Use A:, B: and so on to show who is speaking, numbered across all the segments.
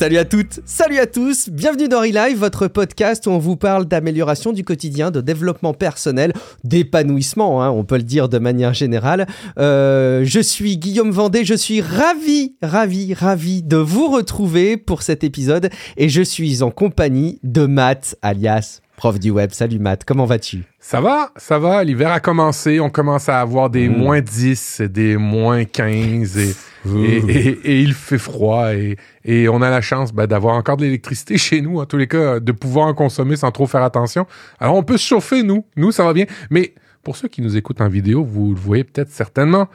A: Salut à toutes, salut à tous, bienvenue dans Relive, votre podcast où on vous parle d'amélioration du quotidien, de développement personnel, d'épanouissement, hein, on peut le dire de manière générale. Euh, je suis Guillaume Vendée, je suis ravi, ravi, ravi de vous retrouver pour cet épisode et je suis en compagnie de Matt, alias prof du web. Salut Matt, comment vas-tu?
B: Ça va, ça va, l'hiver a commencé, on commence à avoir des
A: Mm.
B: moins 10, des moins 15 et... Et, et- il fait froid et, et on a la chance ben, d'avoir encore de l'électricité chez nous, en tous les cas, de pouvoir en consommer sans trop faire attention. Alors on peut se chauffer, nous. Nous, ça va bien. Mais pour ceux qui nous écoutent en vidéo, vous le voyez peut-être certainement,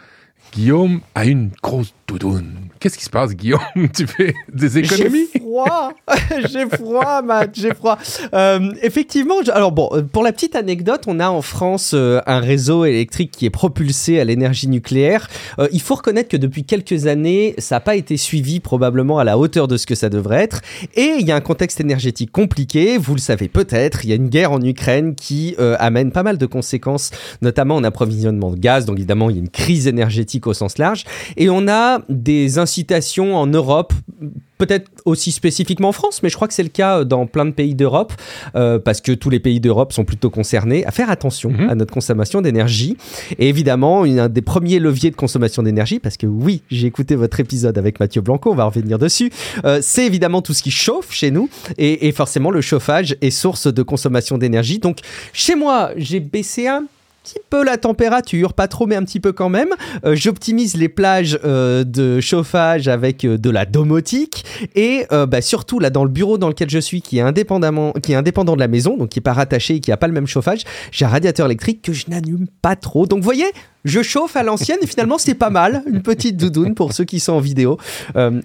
B: Guillaume a une grosse doudoune. Qu'est-ce qui se passe, Guillaume? tu fais des économies?
A: J'ai froid, j'ai froid, Matt, j'ai froid. Euh, effectivement, alors bon, euh, pour la petite anecdote, on a en France euh, un réseau électrique qui est propulsé à l'énergie nucléaire. Il faut reconnaître que depuis quelques années, ça n'a pas été suivi probablement à la hauteur de ce que ça devrait être. Et il y a un contexte énergétique compliqué, vous le savez peut-être, il y a une guerre en Ukraine qui amène pas mal de conséquences, notamment en approvisionnement de gaz. Donc évidemment, il y a une crise énergétique au sens large. Et on a des incitations en Europe, peut-être aussi spécifiquement en France, mais je crois que c'est le cas dans plein de pays d'Europe, euh, parce que tous les pays d'Europe sont plutôt concernés, à faire attention
B: Mhm.
A: à notre consommation d'énergie. Et évidemment, un des premiers leviers de consommation d'énergie, parce que oui, j'ai écouté votre épisode avec Mathieu Blanco, on va revenir dessus, euh, c'est évidemment tout ce qui chauffe chez nous, et, et forcément le chauffage est source de consommation d'énergie. Donc chez moi, j'ai baissé un petit peu la température, pas trop mais un petit peu quand même. Euh, J'optimise les plages euh, de chauffage avec euh, de la domotique et bah, surtout là dans le bureau dans lequel je suis qui est indépendamment qui est indépendant de la maison donc qui est pas rattaché et qui a pas le même chauffage, j'ai un radiateur électrique que je n'allume pas trop. Donc vous voyez, je chauffe à l'ancienne et finalement c'est pas mal, une petite doudoune pour ceux qui sont en vidéo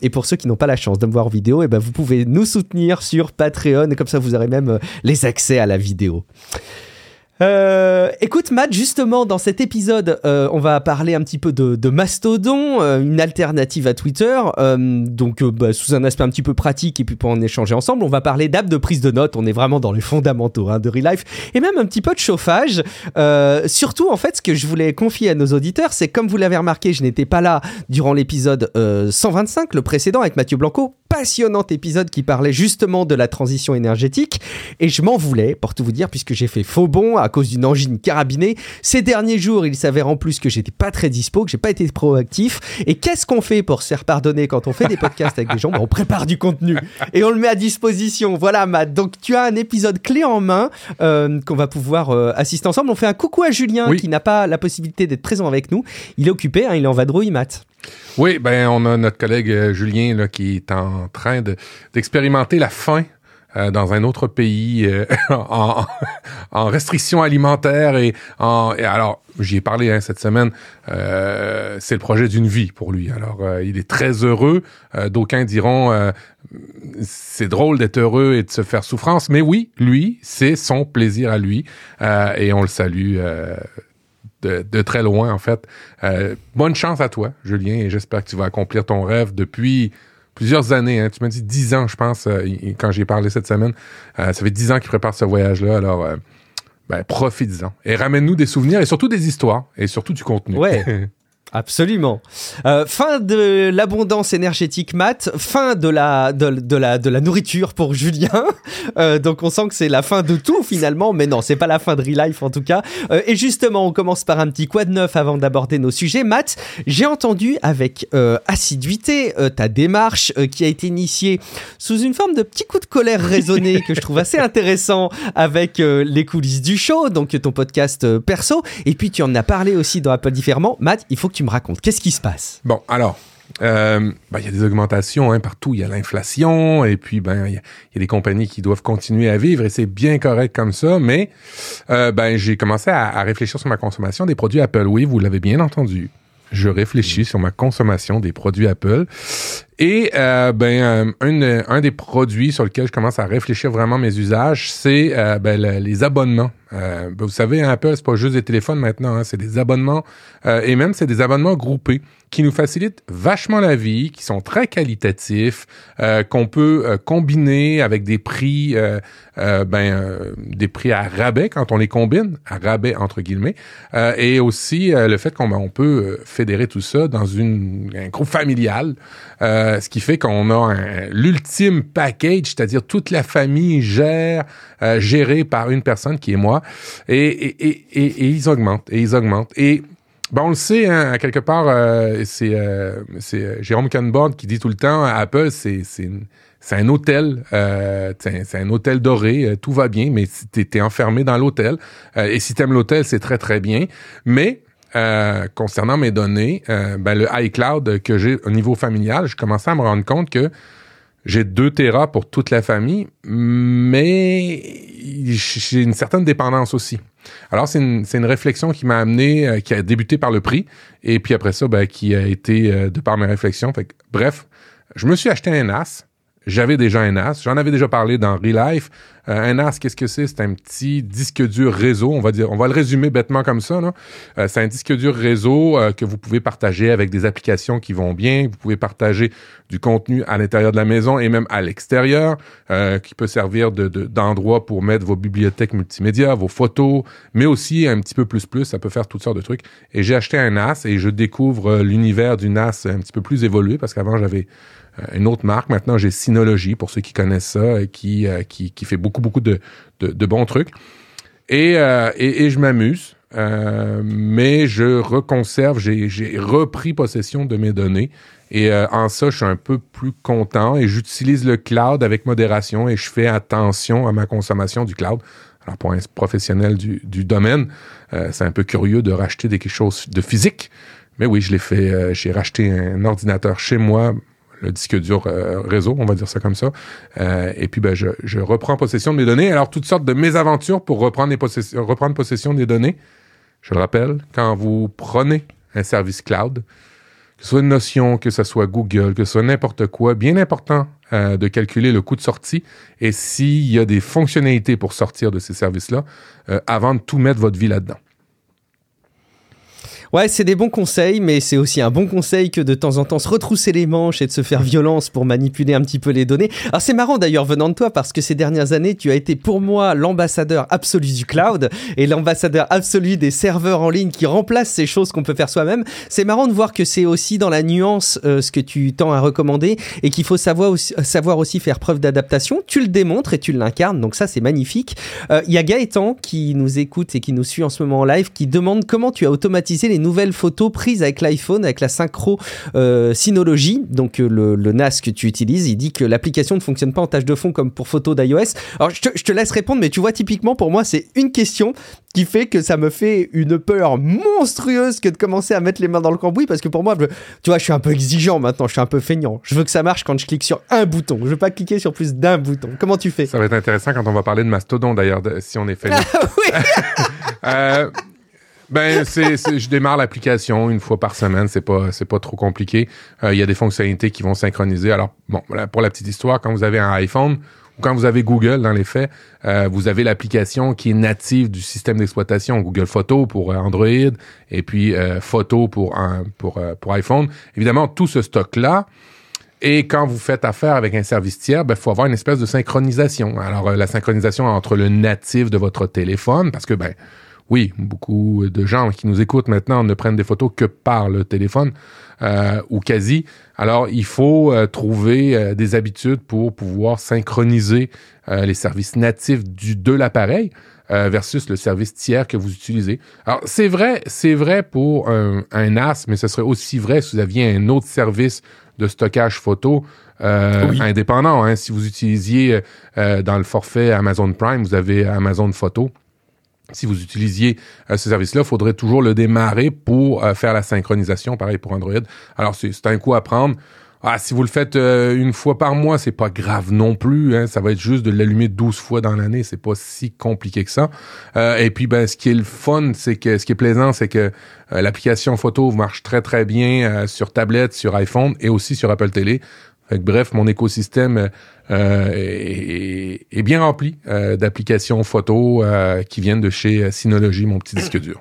A: et pour ceux qui n'ont pas la chance de me voir en vidéo, et ben vous pouvez nous soutenir sur Patreon et comme ça vous aurez même les accès à la vidéo. Euh, écoute Matt, justement dans cet épisode, euh, on va parler un petit peu de, Mastodon, euh, une alternative à Twitter, donc bah, sous un aspect un petit peu pratique et puis pour en échanger ensemble, on va parler d'app de prise de notes, on est vraiment dans les fondamentaux hein, de Real Life, et même un petit peu de chauffage. Surtout en fait, ce que je voulais confier à nos auditeurs, c'est comme vous l'avez remarqué, je n'étais pas là durant l'épisode euh, 125, le précédent avec Mathieu Blanco, passionnant épisode qui parlait justement de la transition énergétique, et je m'en voulais, pour tout vous dire, puisque j'ai fait faux bond à cause d'une angine carabinée. Ces derniers jours, il s'avère en plus que j'étais pas très dispo, que j'ai pas été proactif. Et qu'est-ce qu'on fait pour se faire pardonner quand on fait des podcasts avec des gens? Ben, On prépare du contenu et on le met à disposition. Voilà, Matt. Donc tu as un épisode clé en main euh, qu'on va pouvoir euh, assister ensemble. On fait un coucou à Julien
B: Oui.
A: qui n'a pas la possibilité d'être présent avec nous. Il est occupé, hein, il est en vadrouille, Matt.
B: Oui, ben on a notre collègue euh, Julien là, qui est en train de- d'expérimenter la faim euh, dans un autre pays euh, en, en restriction alimentaire et en et alors j'y ai parlé hein, cette semaine. euh, c'est le projet d'une vie pour lui. Alors euh, il est très heureux. Euh, D'aucuns diront c'est drôle d'être heureux et de se faire souffrance, mais oui, lui c'est son plaisir à lui et on le salue. de, de très loin, en fait. Bonne chance à toi, Julien, et j'espère que tu vas accomplir ton rêve depuis plusieurs années. Hein. Tu m'as dit dix ans, je pense, euh, quand j'ai parlé cette semaine. Euh, ça fait dix ans qu'il prépare ce voyage-là, alors euh, ben, profites-en. Et ramène-nous des souvenirs et surtout des histoires, et surtout du contenu.
A: Ouais. Absolument. Euh, fin de l'abondance énergétique mat, fin de la, de, la, de la nourriture pour Julien. Euh, donc on sent que c'est la fin de tout finalement, mais non, c'est pas la fin de Real Life en tout cas. Euh, et justement, on commence par un petit quoi de neuf avant d'aborder nos sujets. Matt, j'ai entendu avec assiduité ta démarche qui a été initiée sous une forme de petit coup de colère raisonné que je trouve assez intéressant avec les coulisses du show, donc ton podcast perso. Et puis tu en as parlé aussi dans Apple Différemment. Matt, il faut que tu me racontes. Qu'est-ce qui se passe?
B: Bon, alors, euh, ben, il y a des augmentations hein, partout. Il y a l'inflation et puis ben il y, a- des compagnies qui doivent continuer à vivre et c'est bien correct comme ça. Mais euh, ben j'ai commencé à réfléchir sur ma consommation des produits Apple. Oui, vous l'avez bien entendu. Je réfléchis sur ma consommation des produits Apple. Et euh, ben euh, un, un des produits sur lequel je commence à réfléchir vraiment mes usages, c'est euh, ben, le- les abonnements. Euh, ben, vous savez, Apple, c'est pas juste des téléphones maintenant, hein, c'est des abonnements euh, et même c'est des abonnements groupés qui nous facilitent vachement la vie, qui sont très qualitatifs, qu'on peut combiner avec des prix, ben des prix à rabais quand on les combine, à rabais entre guillemets, et aussi le fait qu'on ben, on peut fédérer tout ça dans une un groupe familial. Ce qui fait qu'on a l'ultime package, c'est-à-dire toute la famille gère, gérée par une personne qui est moi, et, et, et, ils augmentent, et ils augmentent. Et ben, on le sait, hein, quelque part, c'est c'est Jérôme Canbord qui dit tout le temps, Apple, c'est un hôtel, euh, c'est un hôtel doré, euh, tout va bien, mais t'es es enfermé dans l'hôtel. Euh, et si t'aimes l'hôtel, c'est très très bien. Mais euh, concernant mes données, ben, le iCloud que j'ai au niveau familial, je commençais à me rendre compte que j'ai 2 Tera pour toute la famille, mais j'ai une certaine dépendance aussi. Alors, c'est une, une, réflexion qui m'a amené, qui a débuté par le prix, et puis après ça, ben, qui a été de par mes réflexions. Fait bref, je me suis acheté un NAS j'avais déjà un NAS. J'en avais déjà parlé dans Relife. Euh, un NAS, qu'est-ce que c'est? C'est un petit disque dur réseau. On va dire, on va le résumer bêtement comme ça. Euh, c'est un disque dur réseau euh, que vous pouvez partager avec des applications qui vont bien. Vous pouvez partager du contenu à l'intérieur de la maison et même à l'extérieur, qui peut servir de, d'endroit pour mettre vos bibliothèques multimédia, vos photos, mais aussi un petit peu plus plus. Ça peut faire toutes sortes de trucs. Et j'ai acheté un NAS et je découvre l'univers du NAS un petit peu plus évolué parce qu'avant j'avais euh, une autre marque. Maintenant, j'ai Synology, pour ceux qui connaissent ça, qui, euh, qui, qui fait beaucoup, beaucoup de, de, bons trucs. Et, euh, et, et, je m'amuse, mais je reconserve, j'ai repris possession de mes données. Et en ça, je suis un peu plus content et j'utilise le cloud avec modération et je fais attention à ma consommation du cloud. Alors, pour un professionnel du, du domaine, c'est un peu curieux de racheter des, quelque chose de physique. Mais oui, je l'ai fait. j'ai racheté un ordinateur chez moi le disque dur euh, réseau, on va dire ça comme ça. Euh, et puis, ben, je, je, reprends possession de mes données. Alors, toutes sortes de mésaventures pour reprendre, les reprendre possession des données. Je le rappelle, quand vous prenez un service cloud, que ce soit une notion, que ce soit Google, que ce soit n'importe quoi, bien important euh, de calculer le coût de sortie et s'il y a des fonctionnalités pour sortir de ces services-là avant de tout mettre votre vie là-dedans.
A: Ouais, c'est des bons conseils, mais c'est aussi un bon conseil que de temps en temps se retrousser les manches et de se faire violence pour manipuler un petit peu les données. Alors c'est marrant d'ailleurs venant de toi parce que ces dernières années, tu as été pour moi l'ambassadeur absolu du cloud et l'ambassadeur absolu des serveurs en ligne qui remplacent ces choses qu'on peut faire soi-même. C'est marrant de voir que c'est aussi dans la nuance euh, ce que tu tends à recommander et qu'il faut savoir aussi, savoir aussi faire preuve d'adaptation. Tu le démontres et tu l'incarnes, donc ça c'est magnifique. Euh, il y a Gaëtan qui nous écoute et qui nous suit en ce moment en live qui demande comment tu as automatisé les nouvelles photos prises avec l'iPhone, avec la synchro euh, Synology, donc euh, le, NAS que tu utilises. Il dit que l'application ne fonctionne pas en tâche de fond comme pour photos d'iOS. Alors je te, je te, laisse répondre, mais tu vois, typiquement pour moi, c'est une question qui fait que ça me fait une peur monstrueuse que de commencer à mettre les mains dans le cambouis parce que pour moi, tu vois, je suis un peu exigeant maintenant, je suis un peu feignant. Je veux que ça marche quand je clique sur un bouton. Je veux pas cliquer sur plus d'un bouton. Comment tu fais?
B: Ça va être intéressant quand on va parler de Mastodon d'ailleurs, si on est feignant. Ah oui euh, ben, c'est, je démarre l'application une fois par semaine. C'est pas, c'est pas trop compliqué. Euh, il y a des fonctionnalités qui vont synchroniser. Alors, bon, pour la petite histoire, quand vous avez un iPhone ou quand vous avez Google, dans les faits, euh, vous avez l'application qui est native du système d'exploitation Google Photo pour euh, Android et puis Photo pour un, pour pour iPhone. Évidemment, tout ce stock là. Et quand vous faites affaire avec un service tiers, il ben, faut avoir une espèce de synchronisation. Alors, la synchronisation entre le natif de votre téléphone, parce que ben oui, beaucoup de gens qui nous écoutent maintenant ne prennent des photos que par le téléphone euh, ou quasi. Alors, il faut euh, trouver euh, des habitudes pour pouvoir synchroniser les services natifs du, de l'appareil versus le service tiers que vous utilisez. Alors, c'est vrai, c'est vrai pour un, un, NAS, mais ce serait aussi vrai si vous aviez un autre service de stockage photo indépendant. Hein. Si vous utilisiez dans le forfait Amazon Prime, vous avez Amazon Photo si vous utilisiez euh, ce service-là, il faudrait toujours le démarrer pour euh, faire la synchronisation, pareil pour Android. Alors, c'est un coup à prendre. Ah, si vous le faites euh, une fois par mois, c'est pas grave non plus. Hein. ça va être juste de l'allumer 12 fois dans l'année. C'est pas si compliqué que ça. et puis, ben, ce qui est le fun, c'est que ce qui est plaisant, c'est que l'application photo marche très très bien sur tablette, sur iPhone et aussi sur Apple Télé bref, mon écosystème euh, est, bien rempli euh, d'applications photo euh, qui viennent de chez Synology, mon petit disque dur.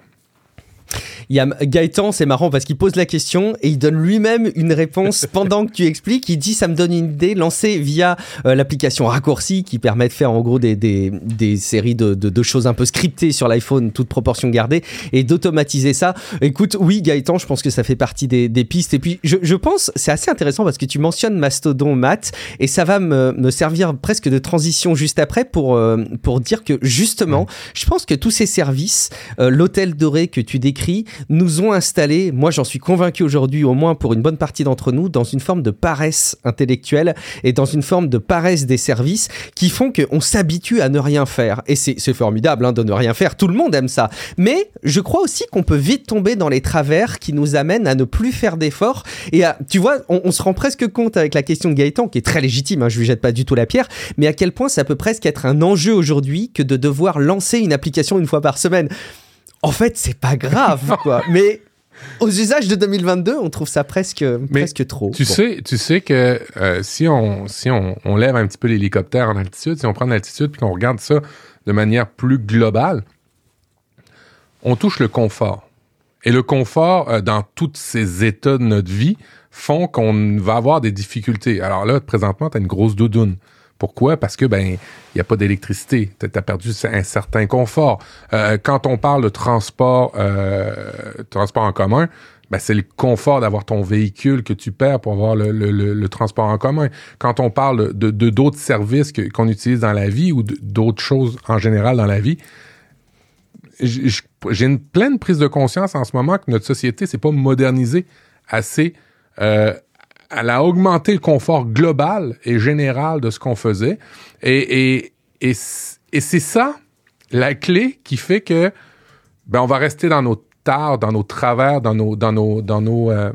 A: Il y a Gaëtan, c'est marrant parce qu'il pose la question et il donne lui-même une réponse pendant que tu expliques. Il dit ça me donne une idée, lancée via euh, l'application Raccourci qui permet de faire en gros des, des, des séries de, de, de, choses un peu scriptées sur l'iPhone, toute proportion gardée, et d'automatiser ça. Écoute, oui Gaëtan, je pense que ça fait partie des, des pistes. Et puis je, je pense, c'est assez intéressant parce que tu mentionnes Mastodon Matt et ça va me, me servir presque de transition juste après pour, euh, pour dire que justement, je pense que tous ces services, euh, l'hôtel doré que tu décris, nous ont installé, moi j'en suis convaincu aujourd'hui, au moins pour une bonne partie d'entre nous, dans une forme de paresse intellectuelle et dans une forme de paresse des services qui font qu'on s'habitue à ne rien faire. Et c'est formidable hein, de ne rien faire, tout le monde aime ça. Mais je crois aussi qu'on peut vite tomber dans les travers qui nous amènent à ne plus faire d'efforts. Et à, tu vois, on, on, se rend presque compte avec la question de Gaëtan, qui est très légitime, hein, je lui jette pas du tout la pierre, mais à quel point ça peut presque être un enjeu aujourd'hui que de devoir lancer une application une fois par semaine. En fait, c'est pas grave, quoi. Mais aux usages de 2022, on trouve ça presque,
B: Mais
A: presque trop.
B: Tu,
A: Bon.
B: sais, tu sais que euh, si, on, si on, on lève un petit peu l'hélicoptère en altitude, si on prend l'altitude puis qu'on regarde ça de manière plus globale, on touche le confort. Et le confort, euh, dans tous ces états de notre vie, font qu'on va avoir des difficultés. Alors là, présentement, tu as une grosse doudoune. Pourquoi? Parce que ben il n'y a pas d'électricité. Tu as perdu un certain confort. Euh, quand on parle de transport, euh, transport en commun, ben, c'est le confort d'avoir ton véhicule que tu perds pour avoir le, le, le, transport en commun. Quand on parle de d'autres services qu'on utilise dans la vie ou d'autres choses en général dans la vie, j'ai une pleine prise de conscience en ce moment que notre société s'est pas modernisée assez. Euh, elle a augmenté le confort global et général de ce qu'on faisait. Et, et, et, et c'est ça la clé qui fait que ben, on va rester dans nos tares, dans nos travers, dans nos, dans nos, dans nos, euh,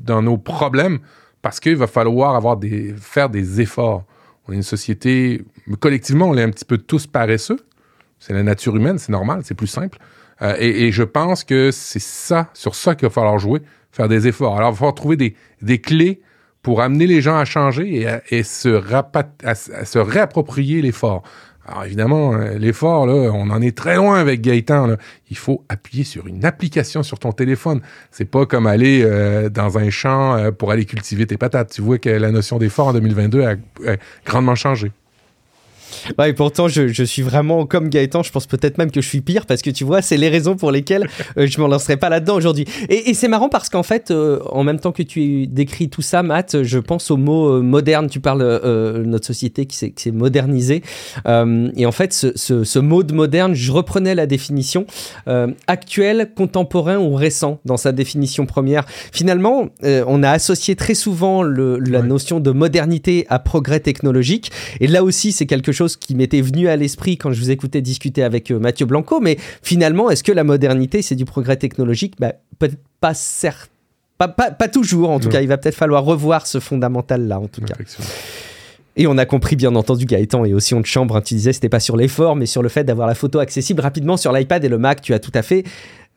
B: dans nos problèmes, parce qu'il va falloir avoir des, faire des efforts. On est une société, collectivement, on est un petit peu tous paresseux. C'est la nature humaine, c'est normal, c'est plus simple. Euh, et, et, je pense que c'est ça, sur ça qu'il va falloir jouer, faire des efforts. Alors, il va falloir trouver des, des clés pour amener les gens à changer et, à, et se, rapat, à, se réapproprier l'effort. Alors évidemment, l'effort, là, on en est très loin avec Gaëtan. Là. Il faut appuyer sur une application sur ton téléphone. C'est pas comme aller euh, dans un champ euh, pour aller cultiver tes patates. Tu vois que la notion d'effort en 2022 a, a grandement changé.
A: Ouais, et pourtant, je, je, suis vraiment comme Gaëtan. Je pense peut-être même que je suis pire parce que tu vois, c'est les raisons pour lesquelles euh, je m'en lancerai pas là-dedans aujourd'hui. Et, et c'est marrant parce qu'en fait, euh, en même temps que tu décris tout ça, Matt, je pense au mot euh, moderne. Tu parles de notre société qui s'est modernisée. Euh, et en fait, ce, ce, ce, mot de moderne, je reprenais la définition euh, actuel, contemporain ou récent dans sa définition première. Finalement, euh, on a associé très souvent le, la ouais. notion de modernité à progrès technologique. Et là aussi, c'est quelque chose qui m'était venu à l'esprit quand je vous écoutais discuter avec euh, Mathieu Blanco. Mais finalement, est-ce que la modernité, c'est du progrès technologique? Bah, Peut-être pas certain. Pas, pas, pas, toujours, en tout non. cas. Il va peut-être falloir revoir ce fondamental-là, en tout cas. Et on a compris, bien entendu, Gaëtan et aussi on de chambre, hein, tu disais, c'était pas sur l'effort, mais sur le fait d'avoir la photo accessible rapidement sur l'iPad et le Mac. Tu as tout à fait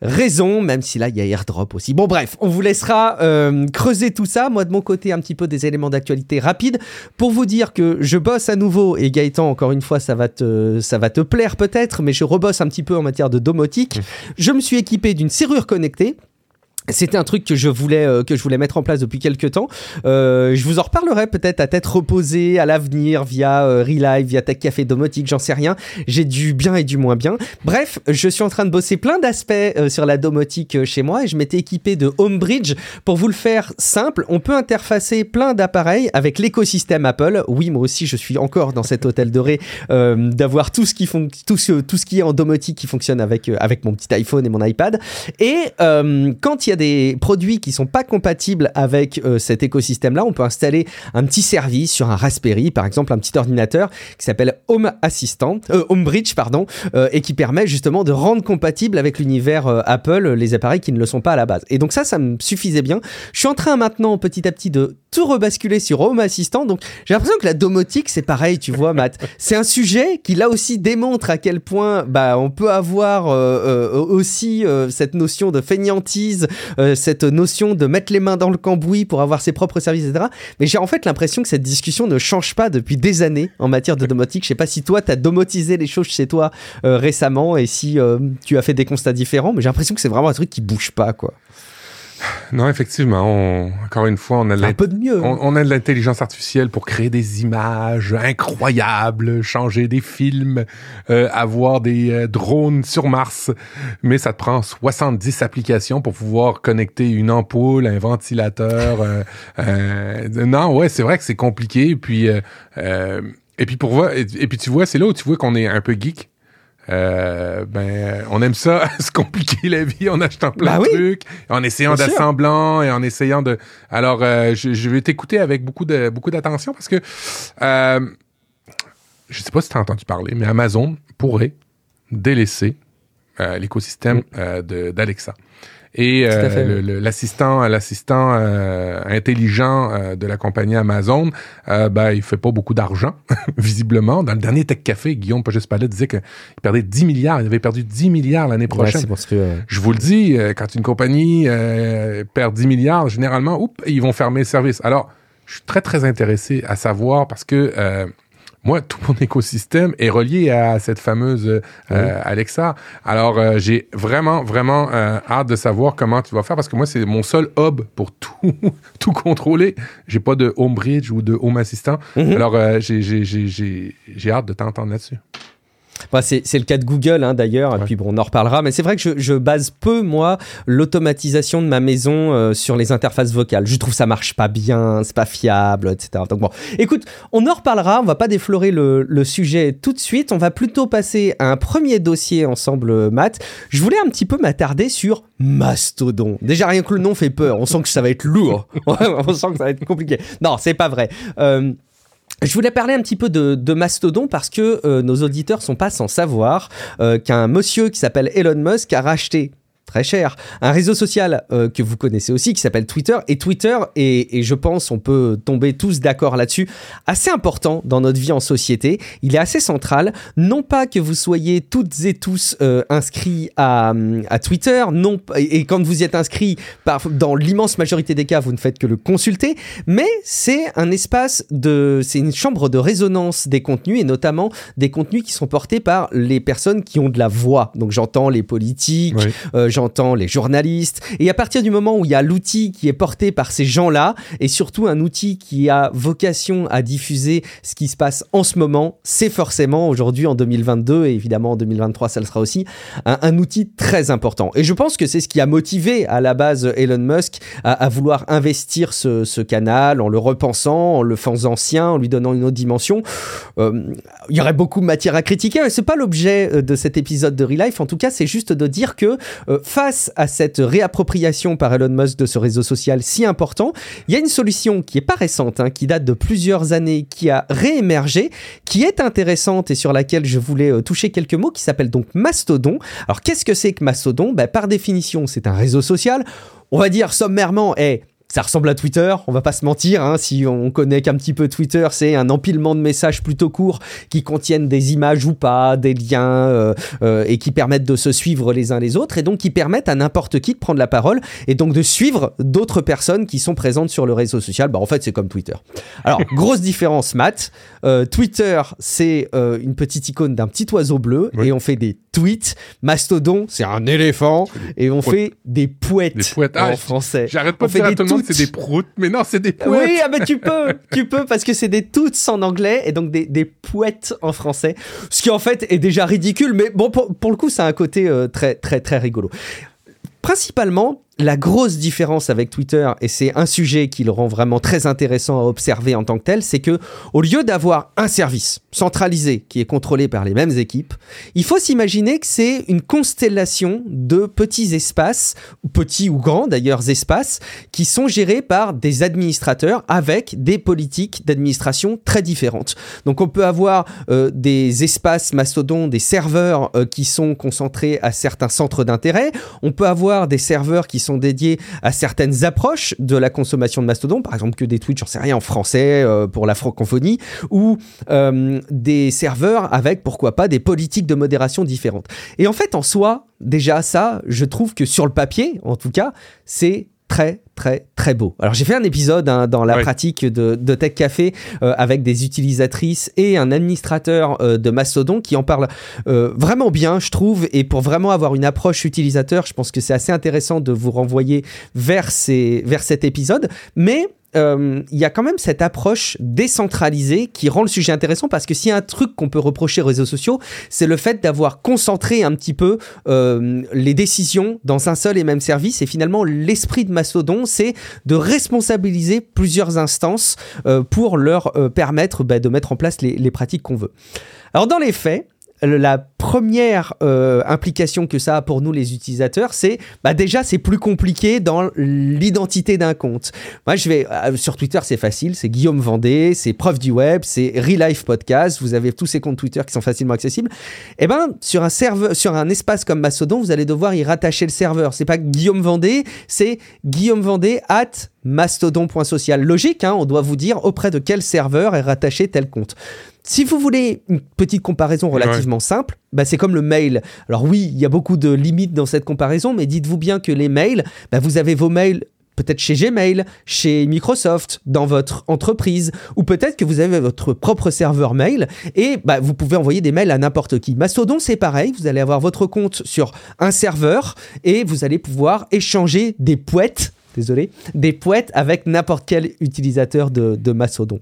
A: raison, même si là il y a AirDrop aussi. Bon bref, on vous laissera euh, creuser tout ça. Moi de mon côté, un petit peu des éléments d'actualité rapides pour vous dire que je bosse à nouveau et Gaëtan, encore une fois, ça va te, ça va te plaire peut-être, mais je rebosse un petit peu en matière de domotique. Mmh. Je me suis équipé d'une serrure connectée. C'était un truc que je voulais euh, que je voulais mettre en place depuis quelques temps. Euh, je vous en reparlerai peut-être à tête reposée à l'avenir via euh, Relive, via Tech Café Domotique, j'en sais rien. J'ai du bien et du moins bien. Bref, je suis en train de bosser plein d'aspects euh, sur la domotique chez moi et je m'étais équipé de Homebridge pour vous le faire simple. On peut interfacer plein d'appareils avec l'écosystème Apple. Oui, moi aussi, je suis encore dans cet hôtel doré euh, d'avoir tout ce qui fon tout ce tout ce qui est en domotique qui fonctionne avec avec mon petit iPhone et mon iPad. Et quand il y a des produits qui sont pas compatibles avec euh, cet écosystème-là, on peut installer un petit service sur un Raspberry, par exemple un petit ordinateur qui s'appelle Home Assistant, euh, Homebridge, pardon, euh, et qui permet justement de rendre compatible avec l'univers euh, Apple les appareils qui ne le sont pas à la base. Et donc ça, ça me suffisait bien. Je suis en train maintenant petit à petit de tout rebasculer sur Home Assistant. Donc j'ai l'impression que la domotique, c'est pareil, tu vois, Matt. c'est un sujet qui là aussi démontre à quel point bah, on peut avoir euh, euh, aussi euh, cette notion de fainéantise, cette notion de mettre les mains dans le cambouis pour avoir ses propres services, etc. Mais j'ai en fait l'impression que cette discussion ne change pas depuis des années en matière de domotique. Je sais pas si toi, tu as domotisé les choses chez toi récemment et si tu as fait des constats différents, mais j'ai l'impression que c'est vraiment un truc qui bouge pas, quoi.
B: Non, effectivement, encore une fois, on a,
A: de mieux.
B: Hein. On, a de l'intelligence artificielle pour créer des images incroyables, changer des films, euh, avoir des euh, drones sur Mars, mais ça te prend 70 applications pour pouvoir connecter une ampoule, un ventilateur. Euh, non, ouais, c'est vrai que c'est compliqué. Et puis, et puis pour voir, et puis tu vois, c'est là où tu vois qu'on est un peu geek euh, ben, on aime ça, se compliquer la vie en achetant plein bah de trucs, en essayant d'assemblant et en essayant de. Alors, euh, je, vais t'écouter avec beaucoup de beaucoup d'attention parce que euh, je sais pas si tu as entendu parler, mais Amazon pourrait délaisser euh, l'écosystème mm. d'Alexa. Et euh, l'assistant, l'assistant euh, intelligent euh, de la compagnie Amazon, euh, ben, il fait pas beaucoup d'argent, visiblement. Dans le dernier Tech Café, Guillaume Pages-Palais disait qu'il perdait 10 milliards. Il avait perdu 10 milliards l'année prochaine. Je vous le dis, quand une compagnie perd 10 milliards, généralement, oups, ils vont fermer le service. Alors, je suis très, très intéressé à savoir parce que moi, tout mon écosystème est relié à cette fameuse euh, Alexa. Alors, euh, j'ai vraiment, vraiment euh, hâte de savoir comment tu vas faire parce que moi, c'est mon seul hub pour tout, tout contrôler. J'ai pas de home bridge ou de home assistant. Mhm. Alors, j'ai hâte de t'entendre là-dessus
A: c'est le cas de Google hein, d'ailleurs, et puis bon, on en reparlera, mais c'est vrai que je, base peu, moi, l'automatisation de ma maison euh, sur les interfaces vocales. Je trouve ça marche pas bien, c'est pas fiable, etc. Donc bon, écoute, on en reparlera, on va pas déflorer le, sujet tout de suite, on va plutôt passer à un premier dossier ensemble, Matt. Je voulais un petit peu m'attarder sur Mastodon. Déjà, rien que le nom fait peur, on sent que ça va être lourd, on sent que ça va être compliqué. Non, c'est pas vrai. Euh, je voulais parler un petit peu de, Mastodon parce que euh, nos auditeurs sont pas sans savoir euh, qu'un monsieur qui s'appelle Elon Musk a racheté très cher. Un réseau social euh, que vous connaissez aussi qui s'appelle Twitter. Et Twitter, et, je pense on peut tomber tous d'accord là-dessus, assez important dans notre vie en société. Il est assez central. Non pas que vous soyez toutes et tous euh, inscrits à, à, Twitter, non, et, quand vous y êtes inscrit, dans l'immense majorité des cas, vous ne faites que le consulter, mais c'est un espace de... C'est une chambre de résonance des contenus, et notamment des contenus qui sont portés par les personnes qui ont de la voix. Donc j'entends les politiques, euh, j'entends les journalistes. Et à partir du moment où il y a l'outil qui est porté par ces gens-là, et surtout un outil qui a vocation à diffuser ce qui se passe en ce moment, c'est forcément aujourd'hui en 2022, et évidemment en 2023 ça le sera aussi, un, outil très important. Et je pense que c'est ce qui a motivé à la base Elon Musk à, vouloir investir ce, canal en le repensant, en le faisant ancien, en lui donnant une autre dimension. Euh, il y aurait beaucoup de matière à critiquer, mais c'est pas l'objet euh, de cet épisode de Relife. En tout cas, c'est juste de dire que euh, face à cette réappropriation par Elon Musk de ce réseau social si important, il y a une solution qui est pas récente, hein, qui date de plusieurs années, qui a réémergé, qui est intéressante et sur laquelle je voulais euh, toucher quelques mots, qui s'appelle donc Mastodon. Alors qu'est-ce que c'est que Mastodon? Ben, Par définition, c'est un réseau social. On va dire sommairement, hey, ça ressemble à Twitter, on va pas se mentir, hein, si on connaît qu'un petit peu Twitter, c'est un empilement de messages plutôt courts qui contiennent des images ou pas, des liens, euh, euh, et qui permettent de se suivre les uns les autres, et donc qui permettent à n'importe qui de prendre la parole, et donc de suivre d'autres personnes qui sont présentes sur le réseau social. Bah, en fait, c'est comme Twitter. Alors, grosse différence, Matt. Euh, Twitter, c'est une petite icône d'un petit oiseau bleu, et on fait des tweets. Mastodon, c'est un éléphant, et on fait des pouettes, des
B: ah,
A: en français.
B: J'arrête pas de dire c'est des proutes, mais non, c'est des pouettes.
A: Oui, ah, mais tu peux, tu peux, parce que c'est des toutes en anglais et donc des, des pouettes en français. Ce qui en fait est déjà ridicule, mais bon, pour, pour le coup, ça a un côté euh, très, très, très rigolo. Principalement, la grosse différence avec Twitter, et c'est un sujet qui le rend vraiment très intéressant à observer en tant que tel, c'est que au lieu d'avoir un service centralisé qui est contrôlé par les mêmes équipes, il faut s'imaginer que c'est une constellation de petits espaces, petits ou grands d'ailleurs espaces, qui sont gérés par des administrateurs avec des politiques d'administration très différentes. Donc on peut avoir euh, des espaces mastodons, des serveurs euh, qui sont concentrés à certains centres d'intérêt, on peut avoir des serveurs qui sont dédiés à certaines approches de la consommation de Mastodon, par exemple que des tweets, j'en sais rien, en français euh, pour la francophonie, ou euh, des serveurs avec, pourquoi pas, des politiques de modération différentes. Et en fait, en soi, déjà ça, je trouve que sur le papier, en tout cas, c'est très très très beau. Alors j'ai fait un épisode hein, dans la
B: Oui.
A: pratique de, de Tech Café euh, avec des utilisatrices et un administrateur euh, de Mastodon qui en parle euh, vraiment bien, je trouve, et pour vraiment avoir une approche utilisateur, je pense que c'est assez intéressant de vous renvoyer vers, ces, vers cet épisode. Mais euh, il y a quand même cette approche décentralisée qui rend le sujet intéressant parce que s'il y a un truc qu'on peut reprocher aux réseaux sociaux, c'est le fait d'avoir concentré un petit peu euh, les décisions dans un seul et même service. Et finalement, l'esprit de Mastodon, c'est de responsabiliser plusieurs instances euh, pour leur euh, permettre bah, de mettre en place les, les pratiques qu'on veut. Alors dans les faits, la première euh, implication que ça a pour nous les utilisateurs, c'est bah déjà c'est plus compliqué dans l'identité d'un compte. Moi je vais euh, sur Twitter c'est facile, c'est Guillaume Vendée, c'est Prof du web, c'est Real Life Podcast, vous avez tous ces comptes Twitter qui sont facilement accessibles. Et ben sur un sur un espace comme Mastodon, vous allez devoir y rattacher le serveur. C'est pas Guillaume Vendée, c'est Guillaume Vendée at mastodon.social. Logique, hein, on doit vous dire auprès de quel serveur est rattaché tel compte. Si vous voulez une petite comparaison relativement simple, bah c'est comme le mail. Alors oui, il y a beaucoup de limites dans cette comparaison, mais dites-vous bien que les mails, bah vous avez vos mails peut-être chez Gmail, chez Microsoft, dans votre entreprise, ou peut-être que vous avez votre propre serveur mail et bah, vous pouvez envoyer des mails à n'importe qui. Mastodon, c'est pareil, vous allez avoir votre compte sur un serveur et vous allez pouvoir échanger des poètes, désolé, des poètes avec n'importe quel utilisateur de, de Mastodon.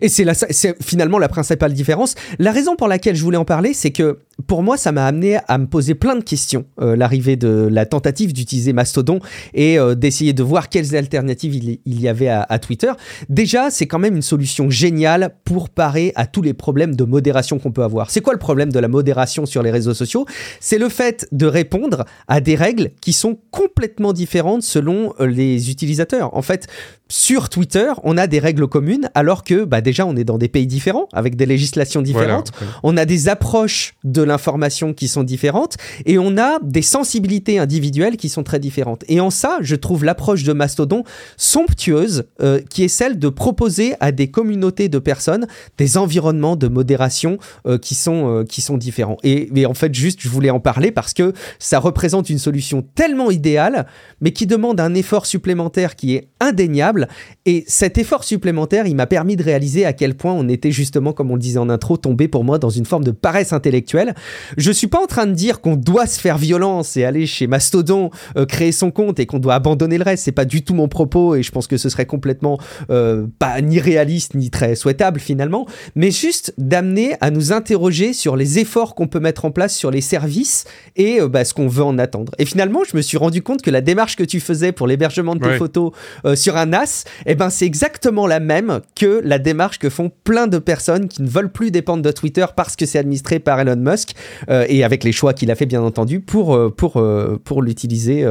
A: Et c'est finalement la principale différence. La raison pour laquelle je voulais en parler, c'est que pour moi, ça m'a amené à me poser plein de questions. euh, L'arrivée de la tentative d'utiliser Mastodon et euh, d'essayer de voir quelles alternatives il, il y avait à, à Twitter. Déjà, c'est quand même une solution géniale pour parer à tous les problèmes de modération qu'on peut avoir. C'est quoi le problème de la modération sur les réseaux sociaux? C'est le fait de répondre à des règles qui sont complètement différentes selon euh, les utilisateurs. En fait, sur Twitter, on a des règles communes, alors que bah, déjà on est dans des pays différents, avec des législations différentes.
B: Voilà.
A: On a des approches de l'information qui sont différentes et on a des sensibilités individuelles qui sont très différentes. Et en ça, je trouve l'approche de Mastodon somptueuse, euh, qui est celle de proposer à des communautés de personnes des environnements de modération euh, qui, sont, euh, qui sont différents. Et, et en fait, juste, je voulais en parler parce que ça représente une solution tellement idéale, mais qui demande un effort supplémentaire qui est indéniable. Et cet effort supplémentaire, il m'a permis de réaliser à quel point on était justement, comme on le disait en intro, tombé pour moi dans une forme de paresse intellectuelle. Je suis pas en train de dire qu'on doit se faire violence et aller chez Mastodon, euh, créer son compte et qu'on doit abandonner le reste. C'est pas du tout mon propos et je pense que ce serait complètement euh, pas ni réaliste ni très souhaitable finalement, mais juste d'amener à nous interroger sur les efforts qu'on peut mettre en place sur les services et euh, bah, ce qu'on veut en attendre. Et finalement, je me suis rendu compte que la démarche que tu faisais pour l'hébergement de tes
B: Ouais.
A: photos sur un NAS, eh ben c'est exactement la même que la démarche que font plein de personnes qui ne veulent plus dépendre de Twitter parce que c'est administré par Elon Musk euh, et avec les choix qu'il a fait bien entendu pour euh, pour euh, pour l'utiliser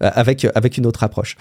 A: avec avec une autre approche.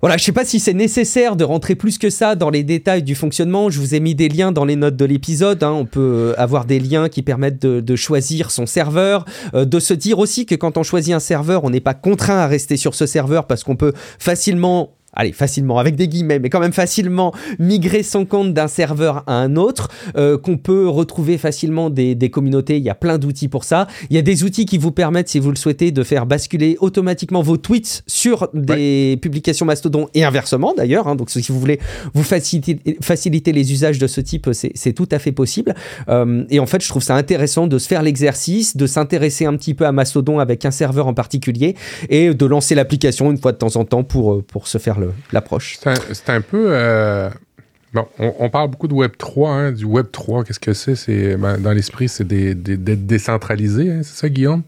A: Voilà, je sais pas si c'est nécessaire de rentrer plus que ça dans les détails du fonctionnement. Je vous ai mis des liens dans les notes de l'épisode. hein. On peut avoir des liens qui permettent de, choisir son serveur, de se dire aussi que quand on choisit un serveur, on n'est pas contraint à rester sur ce serveur parce qu'on peut facilement allez, facilement, avec des guillemets, mais quand même facilement migrer son compte d'un serveur à un autre, euh, qu'on peut retrouver facilement des, des communautés. Il y a plein d'outils pour ça. Il y a des outils qui vous permettent, si vous le souhaitez, de faire basculer automatiquement vos tweets sur des publications Mastodon et inversement d'ailleurs. hein. donc, si vous voulez vous faciliter, faciliter les usages de ce type, c'est tout à fait possible. Euh, et en fait, je trouve ça intéressant de se faire l'exercice, de s'intéresser un petit peu à Mastodon avec un serveur en particulier et de lancer l'application une fois de temps en temps pour, euh, pour se faire l'approche.
B: C'est un, peu. euh, Bon, on, parle beaucoup de Web 3, hein, du Web 3, qu'est-ce que c'est? Ben, Dans l'esprit, c'est des- des- d'être décentralisé, hein, c'est ça, Guillaume?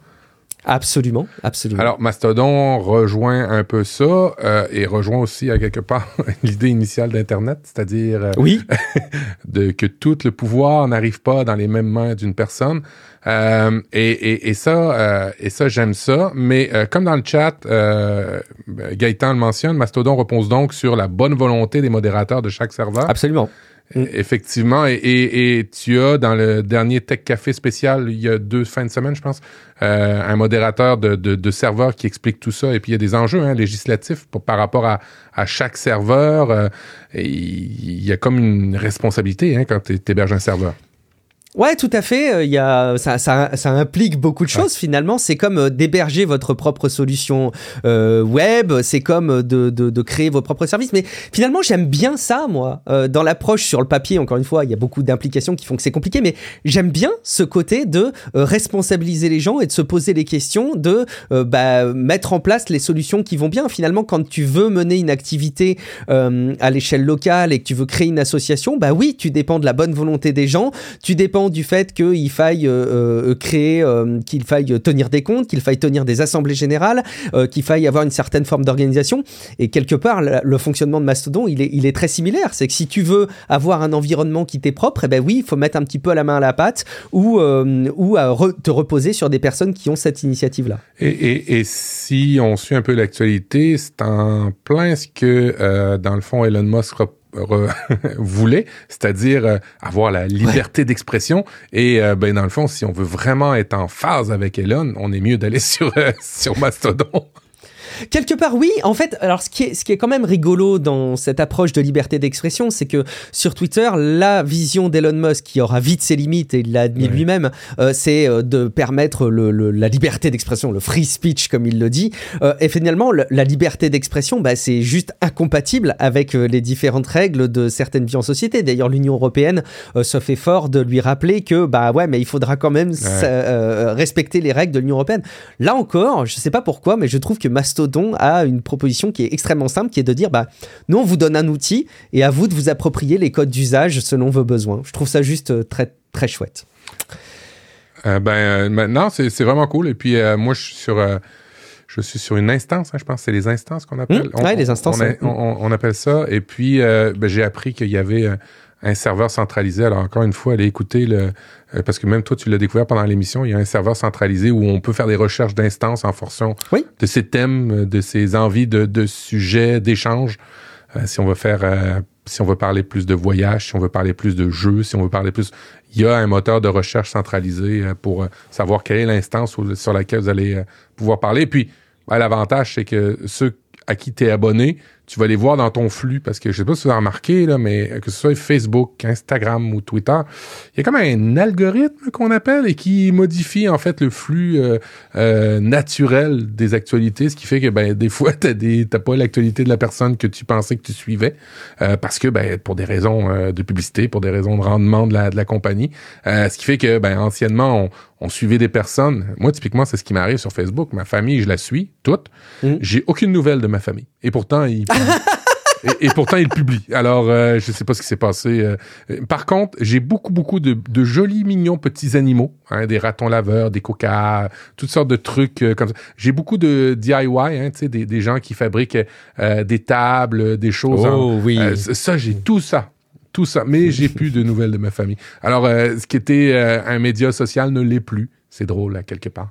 A: Absolument, absolument.
B: Alors, Mastodon rejoint un peu ça euh, et rejoint aussi à quelque part l'idée initiale d'Internet, c'est-à-dire euh,
A: oui,
B: de, que tout le pouvoir n'arrive pas dans les mêmes mains d'une personne. Euh, et, et, et ça, et ça j'aime ça. Mais comme dans le chat, Gaëtan le mentionne, Mastodon repose donc sur la bonne volonté des modérateurs de chaque serveur.
A: absolument.
B: Mm. Effectivement, et, tu as dans le dernier Tech Café spécial, il y a deux fins de semaine, je pense, euh, un modérateur de, de, de, serveur qui explique tout ça. Et puis il y a des enjeux hein, législatifs pour, par rapport à, à chaque serveur. Euh, il y a comme une responsabilité hein, quand tu héberges un serveur.
A: Ouais, tout à fait. Euh, il y a, ça, ça, ça implique beaucoup de choses finalement. C'est comme euh, d'héberger votre propre solution euh, web. C'est comme de, de, de, créer vos propres services. Mais finalement, j'aime bien ça, moi. Euh, dans l'approche sur le papier, encore une fois, il y a beaucoup d'implications qui font que c'est compliqué. Mais j'aime bien ce côté de responsabiliser les gens et de se poser les questions, de bah, mettre en place les solutions qui vont bien. Finalement, quand tu veux mener une activité à l'échelle locale et que tu veux créer une association, bah oui, tu dépends de la bonne volonté des gens. Tu dépends du fait qu'il faille euh, euh, créer, euh, qu'il faille tenir des comptes, qu'il faille tenir des assemblées générales, qu'il faille avoir une certaine forme d'organisation. Et quelque part, le fonctionnement de Mastodon, il est, très similaire. C'est que si tu veux avoir un environnement qui t'est propre, eh ben oui, il faut mettre un petit peu la main à la pâte ou, te reposer sur des personnes qui ont cette initiative-là.
B: Et, et, si on suit un peu l'actualité, c'est en plein ce que, dans le fond, Elon Musk voulait, c'est-à-dire euh, avoir la liberté d'expression. Et euh, ben dans le fond, si on veut vraiment être en phase avec Elon, on est mieux d'aller sur euh, sur Mastodon.
A: Quelque part, oui. En fait, alors ce qui est, ce qui est quand même rigolo dans cette approche de liberté d'expression, c'est que sur Twitter, la vision d'Elon Musk, qui aura vite ses limites, et il l'a admis lui-même, euh, c'est euh, de permettre le, la liberté d'expression, le free speech, comme il le dit. Euh, et finalement, la liberté d'expression, bah, c'est juste incompatible avec les différentes règles de certaines vies en société. D'ailleurs, l'Union européenne se fait fort de lui rappeler que, bah ouais, mais il faudra quand même respecter les règles de l'Union européenne. Là encore, je sais pas pourquoi, mais je trouve que Mastodon a une proposition qui est extrêmement simple, qui est de dire, bah, nous, on vous donne un outil et à vous de vous approprier les codes d'usage selon vos besoins. Je trouve ça juste euh, très, très chouette.
B: Euh, ben, euh, maintenant, c'est vraiment cool. Et puis, moi, je suis sur je suis sur une instance, hein, je pense, c'est les instances qu'on appelle.
A: Oui, les instances.
B: On, appelle ça. Et puis, ben, j'ai appris qu'il y avait un serveur centralisé. Alors, encore une fois, allez écouter le, euh, parce que même toi, tu l'as découvert pendant l'émission, il y a un serveur centralisé où on peut faire des recherches d'instances en fonction de ses thèmes, euh, de ses envies de, de sujets, d'échanges. Euh, si on veut faire, si on veut parler plus de voyage, si on veut parler plus de jeux, si on veut parler plus, il y a un moteur de recherche centralisé pour savoir quelle est l'instance sur laquelle vous allez pouvoir parler. puis, ben, l'avantage, c'est que ceux à qui tu es abonné, tu vas les voir dans ton flux parce que je sais pas si vous avez remarqué, là, mais que ce soit Facebook, Instagram ou Twitter, il y a comme un algorithme qu'on appelle et qui modifie en fait le flux euh, euh, naturel des actualités, ce qui fait que ben des fois t'as des t'as pas l'actualité de la personne que tu pensais que tu suivais euh, parce que ben pour des raisons de publicité, pour des raisons de rendement de la de la compagnie, ce qui fait que ben anciennement on, on suivait des personnes. Moi typiquement c'est ce qui m'arrive sur Facebook. Ma famille je la suis toute. Mmh. J'ai aucune nouvelle de ma famille et pourtant et, pourtant, il publie. Alors, euh, je sais pas ce qui s'est passé. Euh. Par contre, j'ai beaucoup, beaucoup de, de, jolis, mignons petits animaux. Hein, des ratons laveurs, des coca, toutes sortes de trucs euh, comme ça. J'ai beaucoup de DIY, hein, des, des gens qui fabriquent des tables, des choses.
A: Oh, oui.
B: ça, j'ai tout ça tout ça, mais j'ai plus de nouvelles de ma famille. Alors, ce qui était un média social ne l'est plus. C'est drôle, à quelque part.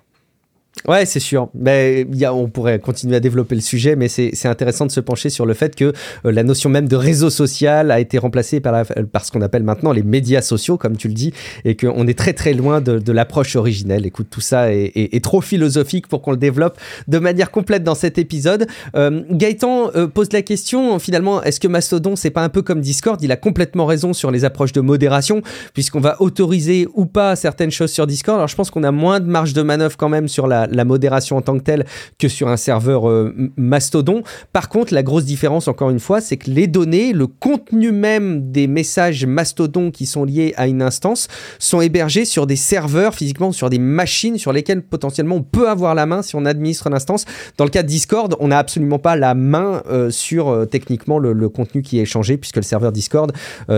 A: Ouais, c'est sûr. Mais y a, on pourrait continuer à développer le sujet, mais c'est intéressant de se pencher sur le fait que euh, la notion même de réseau social a été remplacée par, la, par ce qu'on appelle maintenant les médias sociaux, comme tu le dis, et qu'on est très très loin de, de l'approche originelle. Écoute, tout ça est, est, trop philosophique pour qu'on le développe de manière complète dans cet épisode. Euh, Gaëtan euh, pose la question, finalement, est-ce que Mastodon, c'est pas un peu comme Discord? Il a complètement raison sur les approches de modération, puisqu'on va autoriser ou pas certaines choses sur Discord. Alors je pense qu'on a moins de marge de manœuvre quand même sur la la, modération en tant que telle que sur un serveur euh, Mastodon. Par contre, la grosse différence, encore une fois, c'est que les données, le contenu même des messages Mastodon qui sont liés à une instance sont hébergés sur des serveurs physiquement, sur des machines sur lesquelles potentiellement on peut avoir la main si on administre l'instance. Dans le cas de Discord, on n'a absolument pas la main euh, sur euh, techniquement le, contenu qui est échangé puisque le serveur Discord,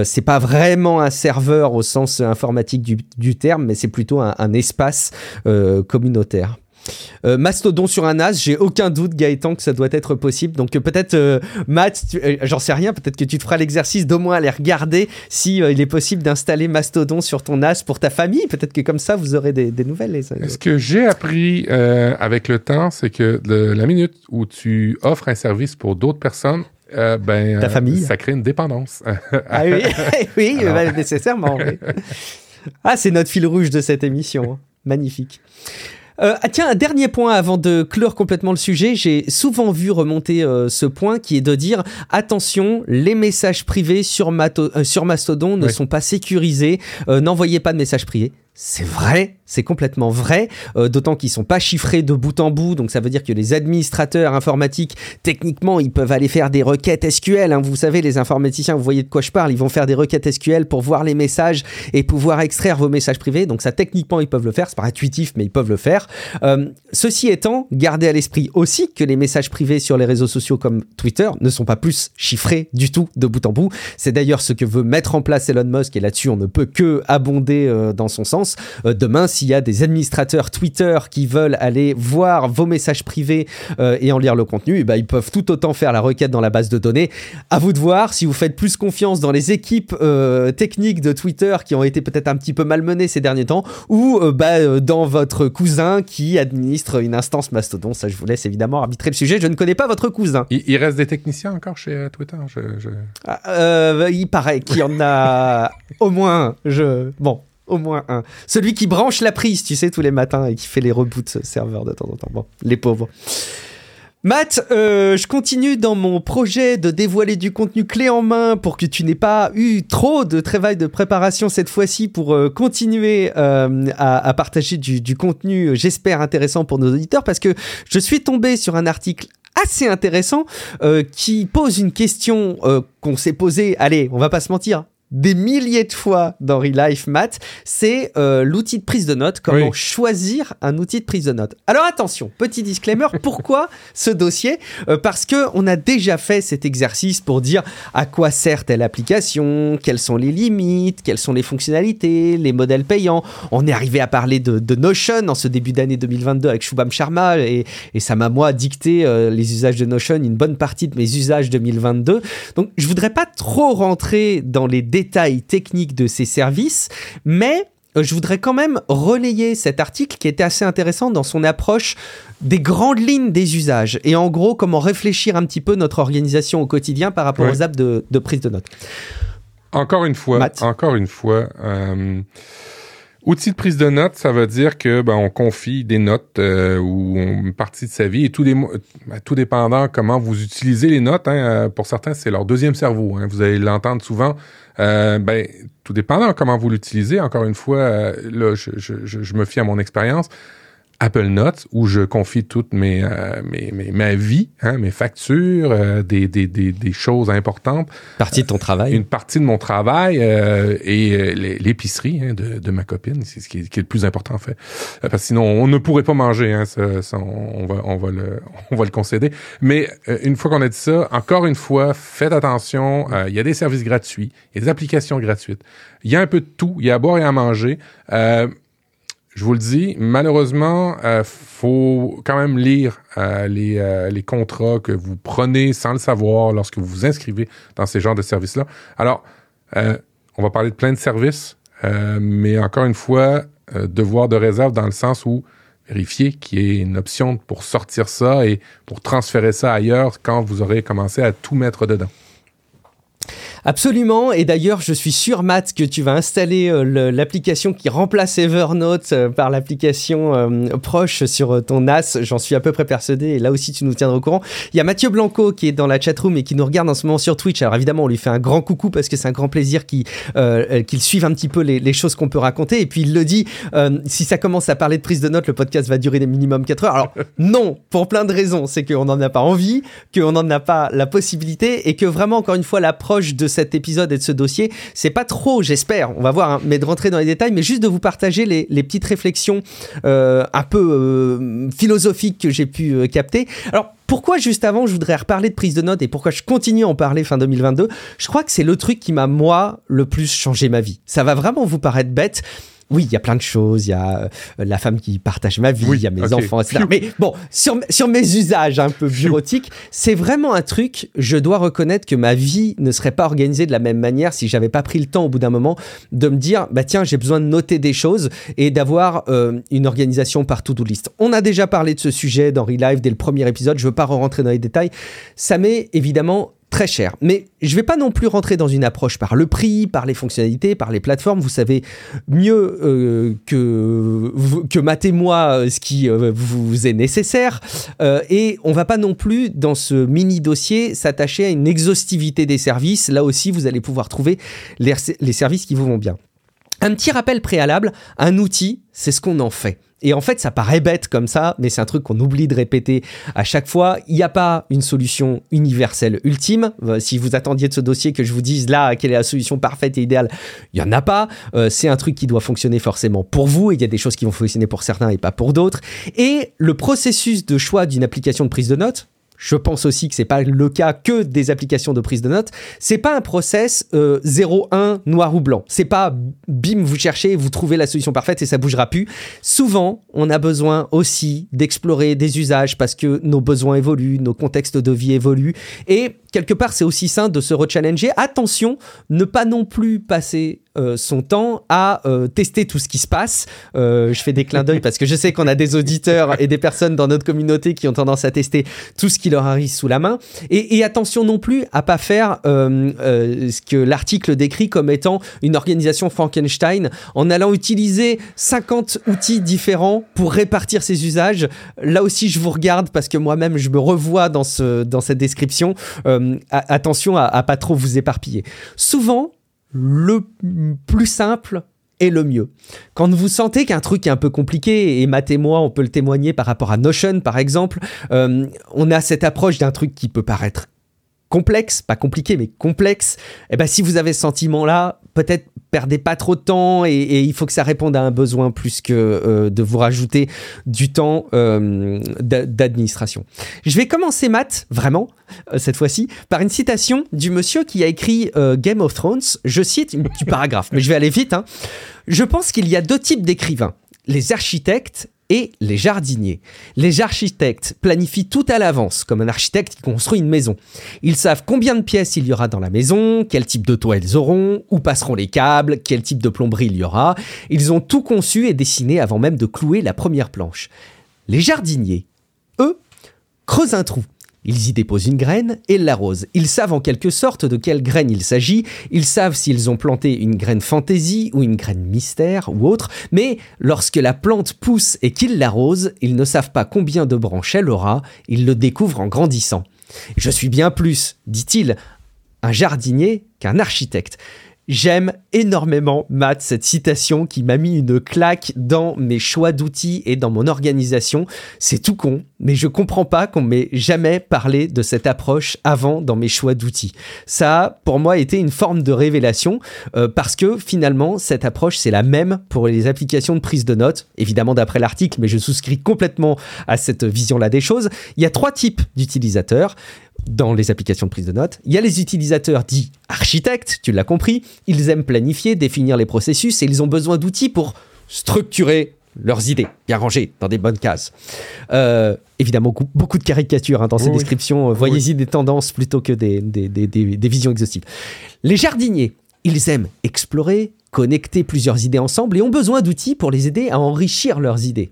A: c'est pas vraiment un serveur au sens informatique du, terme, mais c'est plutôt un espace communautaire. Euh, Mastodon sur un NAS, j'ai aucun doute, Gaëtan, que ça doit être possible. Donc euh, peut-être, euh, Matt, j'en sais rien, peut-être que tu te feras l'exercice d'au moins aller regarder si il est possible d'installer Mastodon sur ton NAS pour ta famille. Peut-être que comme ça, vous aurez des, nouvelles.
B: Ce que j'ai appris avec le temps, c'est que la minute où tu offres un service pour d'autres personnes, Euh, ben,
A: Ta
B: euh,
A: famille.
B: Ça crée une dépendance.
A: Ah oui, oui
B: Alors.
A: bah, nécessairement. oui. Ah, c'est notre fil rouge de cette émission. hein. Magnifique. Euh, ah, tiens, un dernier point avant de clore complètement le sujet. J'ai souvent vu remonter euh, ce point qui est de dire attention, les messages privés sur, Mato- euh, sur Mastodon ne
B: Oui.
A: sont pas sécurisés. Euh, N'envoyez pas de messages privés. C'est vrai, c'est complètement vrai, euh, d'autant qu'ils sont pas chiffrés de bout en bout, donc ça veut dire que les administrateurs informatiques, techniquement, ils peuvent aller faire des requêtes SQL. hein. Vous savez, les informaticiens, vous voyez de quoi je parle, ils vont faire des requêtes SQL pour voir les messages et pouvoir extraire vos messages privés. Donc ça, techniquement, ils peuvent le faire. C'est pas intuitif, mais ils peuvent le faire. Euh, ceci étant, gardez à l'esprit aussi que les messages privés sur les réseaux sociaux comme Twitter ne sont pas plus chiffrés du tout de bout en bout. C'est d'ailleurs ce que veut mettre en place Elon Musk et là-dessus, on ne peut que abonder euh, dans son sens. Demain, s'il y a des administrateurs Twitter qui veulent aller voir vos messages privés euh, et en lire le contenu, eh ben, ils peuvent tout autant faire la requête dans la base de données. À vous de voir si vous faites plus confiance dans les équipes euh, techniques de Twitter qui ont été peut-être un petit peu malmenées ces derniers temps ou euh, bah, dans votre cousin qui administre une instance Mastodon. Ça, je vous laisse évidemment arbitrer le sujet. Je ne connais pas votre cousin.
B: il, il reste des techniciens encore chez Twitter. Je, je-
A: Ah, il paraît qu'il y en a au moins. Je... Bon, au moins un. Celui qui branche la prise, tu sais, tous les matins et qui fait les reboots serveurs de temps en temps. Bon, les pauvres. Matt, euh, je continue dans mon projet de dévoiler du contenu clé en main pour que tu n'aies pas eu trop de travail de préparation cette fois-ci pour euh, continuer euh, à, partager du, du contenu, j'espère, intéressant pour nos auditeurs parce que je suis tombé sur un article assez intéressant qui pose une question qu'on s'est posée, allez, on va pas se mentir, des milliers de fois dans Real Life Math, c'est euh, l'outil de prise de notes, comment
B: Oui.
A: choisir un outil de prise de notes. Alors attention, petit disclaimer, pourquoi ce dossier? Euh, Parce que on a déjà fait cet exercice pour dire à quoi sert telle application, quelles sont les limites, quelles sont les fonctionnalités, les modèles payants. On est arrivé à parler de, de Notion en ce début d'année 2022 avec Shubham Sharma et, et ça m'a moi dicté euh, les usages de Notion, une bonne partie de mes usages 2022. Donc je voudrais pas trop rentrer dans les détails techniques de ces services, mais euh, je voudrais quand même relayer cet article qui était assez intéressant dans son approche des grandes lignes des usages et en gros comment réfléchir un petit peu notre organisation au quotidien par rapport
B: Ouais.
A: aux apps de, de prise de notes.
B: Encore une fois,
A: Matt.
B: encore une fois, euh, outil de prise de notes, ça veut dire que ben, on confie des notes euh, ou une partie de sa vie et tout, des, ben, tout dépendant comment vous utilisez les notes. Hein, pour certains, c'est leur deuxième cerveau. Hein, vous allez l'entendre souvent. Euh, ben, tout dépendant comment vous l'utilisez. Encore une fois, euh, là, je, je, je, je me fie à mon expérience. Apple Notes où je confie toute mes, euh, mes, mes- ma vie, hein, mes factures, euh, des, des, des, des choses importantes
A: Partie de ton travail.
B: une partie de mon travail euh, et euh, l'é- l'épicerie hein, de, de ma copine, c'est ce qui est, qui est le plus important en fait. Euh, parce que sinon, on ne pourrait pas manger, hein, ça, ça, on, va, on, va le, on va le concéder. Mais une fois qu'on a dit ça, encore une fois, faites attention, euh, il y a des services gratuits, il y a des applications gratuites, il y a un peu de tout, il y a à boire et à manger. Euh, je vous le dis, malheureusement, euh, faut quand même lire euh, les, euh, les contrats que vous prenez sans le savoir lorsque vous vous inscrivez dans ces genres de services-là. Alors, on va parler de plein de services, mais encore une fois, devoir de réserve dans le sens où vérifier qu'il y ait une option pour sortir ça et pour transférer ça ailleurs quand vous aurez commencé à tout mettre dedans.
A: Absolument. Et d'ailleurs, je suis sûr, Matt, que tu vas installer euh, l'application qui remplace Evernote euh, par l'application euh, proche sur ton NAS. J'en suis à peu près persuadé. Et là aussi, tu nous tiendras au courant. Il y a Mathieu Blanco qui est dans la chatroom et qui nous regarde en ce moment sur Twitch. Alors évidemment, on lui fait un grand coucou parce que c'est un grand plaisir qu'il suive un petit peu les, les choses qu'on peut raconter. Et puis il le dit, si ça commence à parler de prise de notes, le podcast va durer des minimum 4 heures. Alors non, pour plein de raisons. C'est qu'on n'en a pas envie, qu'on n'en a pas la possibilité et que vraiment, encore une fois, l'approche de cet épisode et de ce dossier, c'est pas trop, j'espère, on va voir, hein, mais de rentrer dans les détails, mais juste de vous partager les, petites réflexions euh, un peu euh, philosophiques que j'ai pu euh, capter. Alors, pourquoi juste avant je voudrais reparler de prise de notes et pourquoi je continue à en parler fin 2022 Je crois que c'est le truc qui m'a moi le plus changé ma vie. Ça va vraiment vous paraître bête. Oui, il y a plein de choses. Il y a euh, la femme qui partage ma vie, il
B: Oui,
A: y a mes enfants, etc. Mais bon, sur, sur mes usages un peu bureautiques, c'est vraiment un truc. Je dois reconnaître que ma vie ne serait pas organisée de la même manière si j'avais pas pris le temps au bout d'un moment de me dire, bah tiens, j'ai besoin de noter des choses et d'avoir euh, une organisation par to-do list. On a déjà parlé de ce sujet dans Relive dès le premier épisode. Je veux pas rentrer dans les détails. Ça m'est évidemment très cher. Mais je vais pas non plus rentrer dans une approche par le prix, par les fonctionnalités, par les plateformes. Vous savez mieux euh, que, que Matt et moi euh, ce qui euh, vous est nécessaire. et on va pas non plus, dans ce mini dossier, s'attacher à une exhaustivité des services. Là aussi, vous allez pouvoir trouver les, les services qui vous vont bien. Un petit rappel préalable, un outil, c'est ce qu'on en fait. Et en fait, ça paraît bête comme ça, mais c'est un truc qu'on oublie de répéter à chaque fois. Il n'y a pas une solution universelle ultime. Euh, si vous attendiez de ce dossier que je vous dise là quelle est la solution parfaite et idéale, il n'y en a pas. Euh, c'est un truc qui doit fonctionner forcément pour vous. Il y a des choses qui vont fonctionner pour certains et pas pour d'autres. Et le processus de choix d'une application de prise de notes, je pense aussi que c'est pas le cas que des applications de prise de notes. C'est pas un process 0-1 euh, noir ou blanc. C'est pas bim, vous cherchez, vous trouvez la solution parfaite et ça bougera plus. Souvent, on a besoin aussi d'explorer des usages parce que nos besoins évoluent, nos contextes de vie évoluent et quelque part, c'est aussi sain de se rechallenger. Attention, ne pas non plus passer euh, son temps à euh, tester tout ce qui se passe. Euh, je fais des clins d'œil parce que je sais qu'on a des auditeurs et des personnes dans notre communauté qui ont tendance à tester tout ce qui leur arrive sous la main. Et, attention non plus à pas faire ce que l'article décrit comme étant une organisation Frankenstein en allant utiliser 50 outils différents pour répartir ses usages. Là aussi, je vous regarde parce que moi-même, je me revois dans, ce, dans cette description. Euh, attention à, pas trop vous éparpiller. Souvent, le plus simple est le mieux. Quand vous sentez qu'un truc est un peu compliqué, et Matt et moi, on peut le témoigner par rapport à Notion, par exemple, euh, on a cette approche d'un truc qui peut paraître complexe, pas compliqué, mais complexe, et eh ben si vous avez ce sentiment-là, peut-être perdez pas trop de temps et, il faut que ça réponde à un besoin plus que euh, de vous rajouter du temps euh, d'administration. Je vais commencer, Matt, vraiment, euh, cette fois-ci, par une citation du monsieur qui a écrit Game of Thrones. Je cite du paragraphe, mais je vais aller vite. Hein. Je pense qu'il y a deux types d'écrivains les architectes et les jardiniers. Les architectes planifient tout à l'avance, comme un architecte qui construit une maison. Ils savent combien de pièces il y aura dans la maison, quel type de toit ils auront, où passeront les câbles, quel type de plomberie il y aura. Ils ont tout conçu et dessiné avant même de clouer la première planche. Les jardiniers, eux, creusent un trou, ils y déposent une graine et l'arrosent. Ils savent en quelque sorte de quelle graine il s'agit, ils savent s'ils ont planté une graine fantaisie ou une graine mystère ou autre, mais lorsque la plante pousse et qu'ils l'arrosent, ils ne savent pas combien de branches elle aura, ils le découvrent en grandissant. Je suis bien plus, dit-il, un jardinier qu'un architecte. J'aime énormément, Matt, cette citation qui m'a mis une claque dans mes choix d'outils et dans mon organisation. C'est tout con, mais je comprends pas qu'on m'ait jamais parlé de cette approche avant dans mes choix d'outils. Ça a, pour moi, été une forme de révélation euh, parce que finalement, cette approche, c'est la même pour les applications de prise de notes. Évidemment, d'après l'article, mais je souscris complètement à cette vision-là des choses. Il y a trois types d'utilisateurs dans les applications de prise de notes. Il y a les utilisateurs dits architectes, tu l'as compris, ils aiment planifier, définir les processus et ils ont besoin d'outils pour structurer leurs idées, bien rangées dans des bonnes cases. Euh, évidemment, beaucoup, de caricatures hein, dans ces descriptions. Voyez-y des tendances plutôt que des, des visions exhaustives. Les jardiniers, ils aiment explorer, connecter plusieurs idées ensemble et ont besoin d'outils pour les aider à enrichir leurs idées.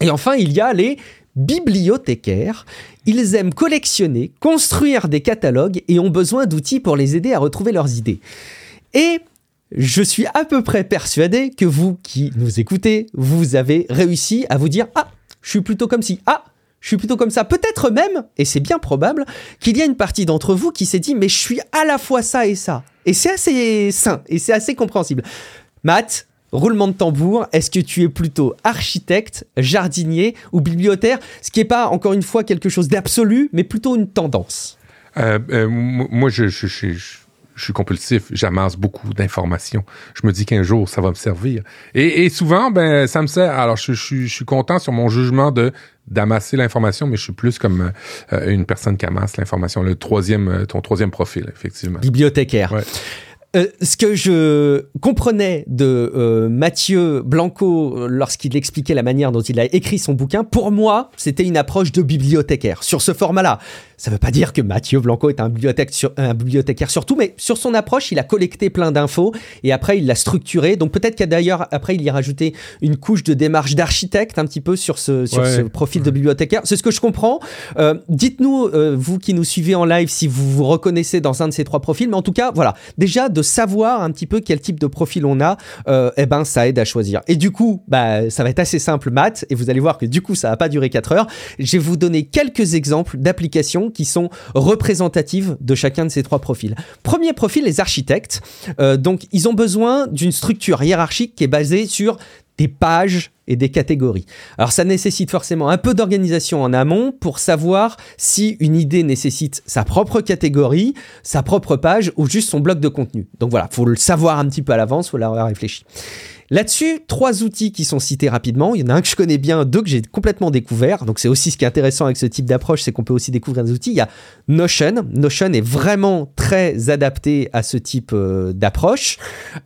A: Et enfin, il y a les bibliothécaires. Ils aiment collectionner, construire des catalogues et ont besoin d'outils pour les aider à retrouver leurs idées. Et je suis à peu près persuadé que vous qui nous écoutez, vous avez réussi à vous dire Ah, je suis plutôt comme si. Ah, je suis plutôt comme ça. Peut-être même, et c'est bien probable, qu'il y a une partie d'entre vous qui s'est dit Mais je suis à la fois ça et ça. Et c'est assez sain et c'est assez compréhensible. Matt, roulement de tambour, est-ce que tu es plutôt architecte, jardinier ou bibliothécaire? Ce qui n'est pas, encore une fois, quelque chose d'absolu, mais plutôt une tendance.
B: Euh, euh, moi, je, suis compulsif, j'amasse beaucoup d'informations. Je me dis qu'un jour, ça va me servir. Et, souvent, ben, ça me sert. Alors, je, suis content sur mon jugement de d'amasser l'information, mais je suis plus comme euh, une personne qui amasse l'information. Le troisième, ton troisième profil, effectivement.
A: Bibliothécaire. Euh, ce que je comprenais de euh, Mathieu Blanco euh, lorsqu'il expliquait la manière dont il a écrit son bouquin, pour moi, c'était une approche de bibliothécaire sur ce format-là. Ça ne veut pas dire que Mathieu Blanco est un, un bibliothécaire surtout, mais sur son approche, il a collecté plein d'infos et après il l'a structuré. Donc peut-être qu'il a d'ailleurs après il y a rajouté une couche de démarche d'architecte un petit peu sur ce, sur ce profil de bibliothécaire. C'est ce que je comprends. Dites-nous, vous qui nous suivez en live, si vous vous reconnaissez dans un de ces trois profils. Mais en tout cas, voilà, déjà de savoir un petit peu quel type de profil on a, euh, eh ben ça aide à choisir. Et du coup, bah ça va être assez simple, maths, et vous allez voir que du coup ça va pas durer 4 heures. Je vais vous donner quelques exemples d'applications qui sont représentatives de chacun de ces trois profils. Premier profil, les architectes. Euh, donc ils ont besoin d'une structure hiérarchique qui est basée sur des pages et des catégories. Alors ça nécessite forcément un peu d'organisation en amont pour savoir si une idée nécessite sa propre catégorie, sa propre page ou juste son bloc de contenu. Donc voilà, faut le savoir un petit peu à l'avance, faut l'avoir réfléchi. Là-dessus, trois outils qui sont cités rapidement. Il y en a un que je connais bien, deux que j'ai complètement découvert. Donc c'est aussi ce qui est intéressant avec ce type d'approche, c'est qu'on peut aussi découvrir des outils. Il y a Notion. Notion est vraiment très adapté à ce type euh, d'approche.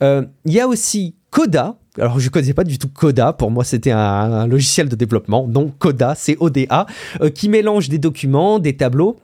A: Euh, il y a aussi Coda, alors je ne connaissais pas du tout Coda, pour moi c'était un, logiciel de développement, non Coda, c'est ODA, euh, qui mélange des documents, des tableaux,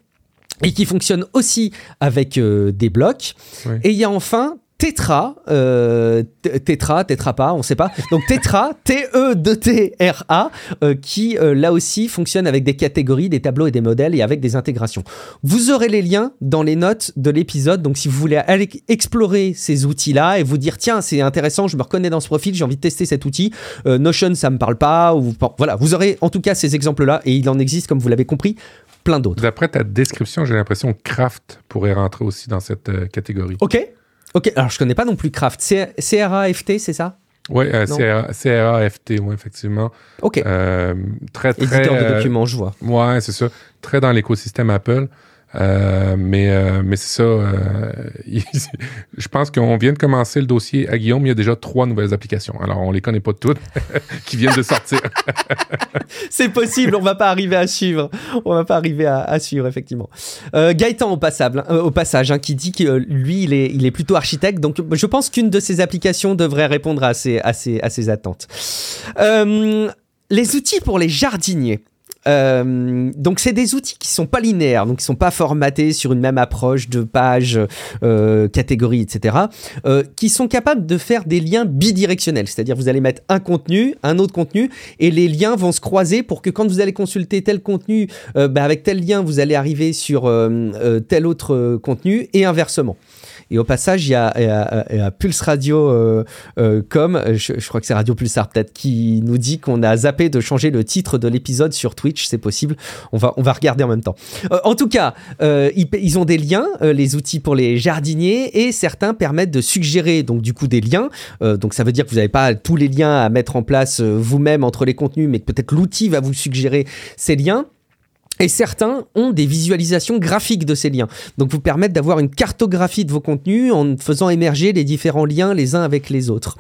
A: et qui fonctionne aussi avec euh, des blocs. Et il y a enfin Tetra, euh, Tetra, Tetra pas, on ne sait pas. Donc Tetra, T-E-D-T-R-A, euh, qui euh, là aussi fonctionne avec des catégories, des tableaux et des modèles et avec des intégrations. Vous aurez les liens dans les notes de l'épisode. Donc si vous voulez aller explorer ces outils-là et vous dire tiens c'est intéressant, je me reconnais dans ce profil, j'ai envie de tester cet outil. Notion ça me parle pas. Ou voilà, vous aurez en tout cas ces exemples-là et il en existe comme vous l'avez compris plein d'autres.
B: D'après ta description, j'ai l'impression que Craft pourrait rentrer aussi dans cette catégorie.
A: Ok. Ok, alors je connais pas non plus Craft. C-R-A-F-T, c'est ça?
B: Oui, euh, C-R-A-F-T, oui, effectivement.
A: Ok.
B: Euh, très, très.
A: Éditeur de documents, je vois.
B: Ouais, c'est ça. Très dans l'écosystème Apple. Euh, mais euh, mais c'est ça. Euh, je pense qu'on vient de commencer le dossier à Guillaume. Il y a déjà trois nouvelles applications. Alors, on les connaît pas toutes qui viennent de sortir.
A: c'est possible. On va pas arriver à suivre. On va pas arriver à, suivre, effectivement. Gaëtan, au, passable, au passage, hein, qui dit que lui, il est, il est plutôt architecte. Donc, je pense qu'une de ces applications devrait répondre à ses, à ses, à ses attentes. les outils pour les jardiniers. Euh, donc c'est des outils qui sont pas linéaires, donc qui sont pas formatés sur une même approche de page, euh, catégorie, etc. Euh, qui sont capables de faire des liens bidirectionnels, c'est-à-dire vous allez mettre un contenu, un autre contenu, et les liens vont se croiser pour que quand vous allez consulter tel contenu, bah, avec tel lien, vous allez arriver sur tel autre contenu et inversement. Et au passage, il y a, Pulse Radio euh, euh, je, crois que c'est Radio Pulsar peut-être, qui nous dit qu'on a zappé de changer le titre de l'épisode sur Twitch. C'est possible. On va, on va regarder en même temps. Euh, en tout cas, ils, ont des liens, les outils pour les jardiniers, et certains permettent de suggérer donc du coup des liens. donc ça veut dire que vous n'avez pas tous les liens à mettre en place vous-même entre les contenus, mais que peut-être l'outil va vous suggérer ces liens. Et certains ont des visualisations graphiques de ces liens. Donc vous permettent d'avoir une cartographie de vos contenus en faisant émerger les différents liens les uns avec les autres.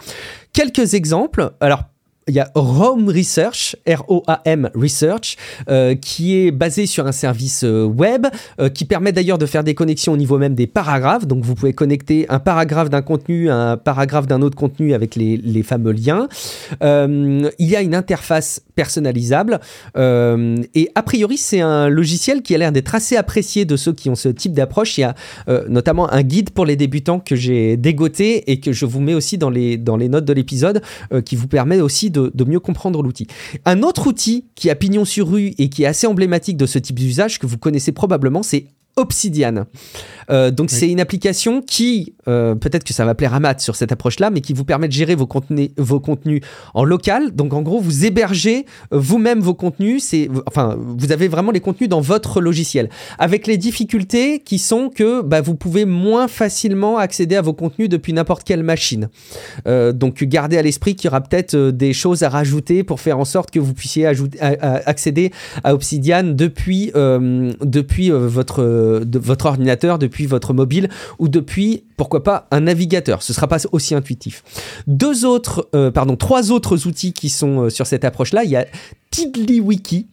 A: Quelques exemples. Alors il y a Rome Research, R-O-A-M Research, euh, qui est basé sur un service euh, web euh, qui permet d'ailleurs de faire des connexions au niveau même des paragraphes. Donc vous pouvez connecter un paragraphe d'un contenu à un paragraphe d'un autre contenu avec les, les fameux liens. il y a une interface personnalisable et a priori c'est un logiciel qui a l'air d'être assez apprécié de ceux qui ont ce type d'approche. Il y a notamment un guide pour les débutants que j'ai dégoté et que je vous mets aussi dans les, dans les notes de l'épisode qui vous permet aussi de, mieux comprendre l'outil. Un autre outil qui a pignon sur rue et qui est assez emblématique de ce type d'usage que vous connaissez probablement, c'est Obsidian. Euh, donc c'est une application qui, euh, peut-être que ça va plaire à Matt sur cette approche-là, mais qui vous permet de gérer vos contenus, vos contenus en local. Donc en gros, vous hébergez euh, vous-même vos contenus. C'est, enfin, vous avez vraiment les contenus dans votre logiciel, avec les difficultés qui sont que bah, vous pouvez moins facilement accéder à vos contenus depuis n'importe quelle machine. donc gardez à l'esprit qu'il y aura peut-être des choses à rajouter pour faire en sorte que vous puissiez ajouter, accéder à Obsidian depuis depuis votre de votre ordinateur, depuis votre mobile ou depuis, pourquoi pas, un navigateur. Ce sera pas aussi intuitif. Deux autres, euh, pardon, trois autres outils qui sont euh, sur cette approche-là. Il y a TiddlyWiki,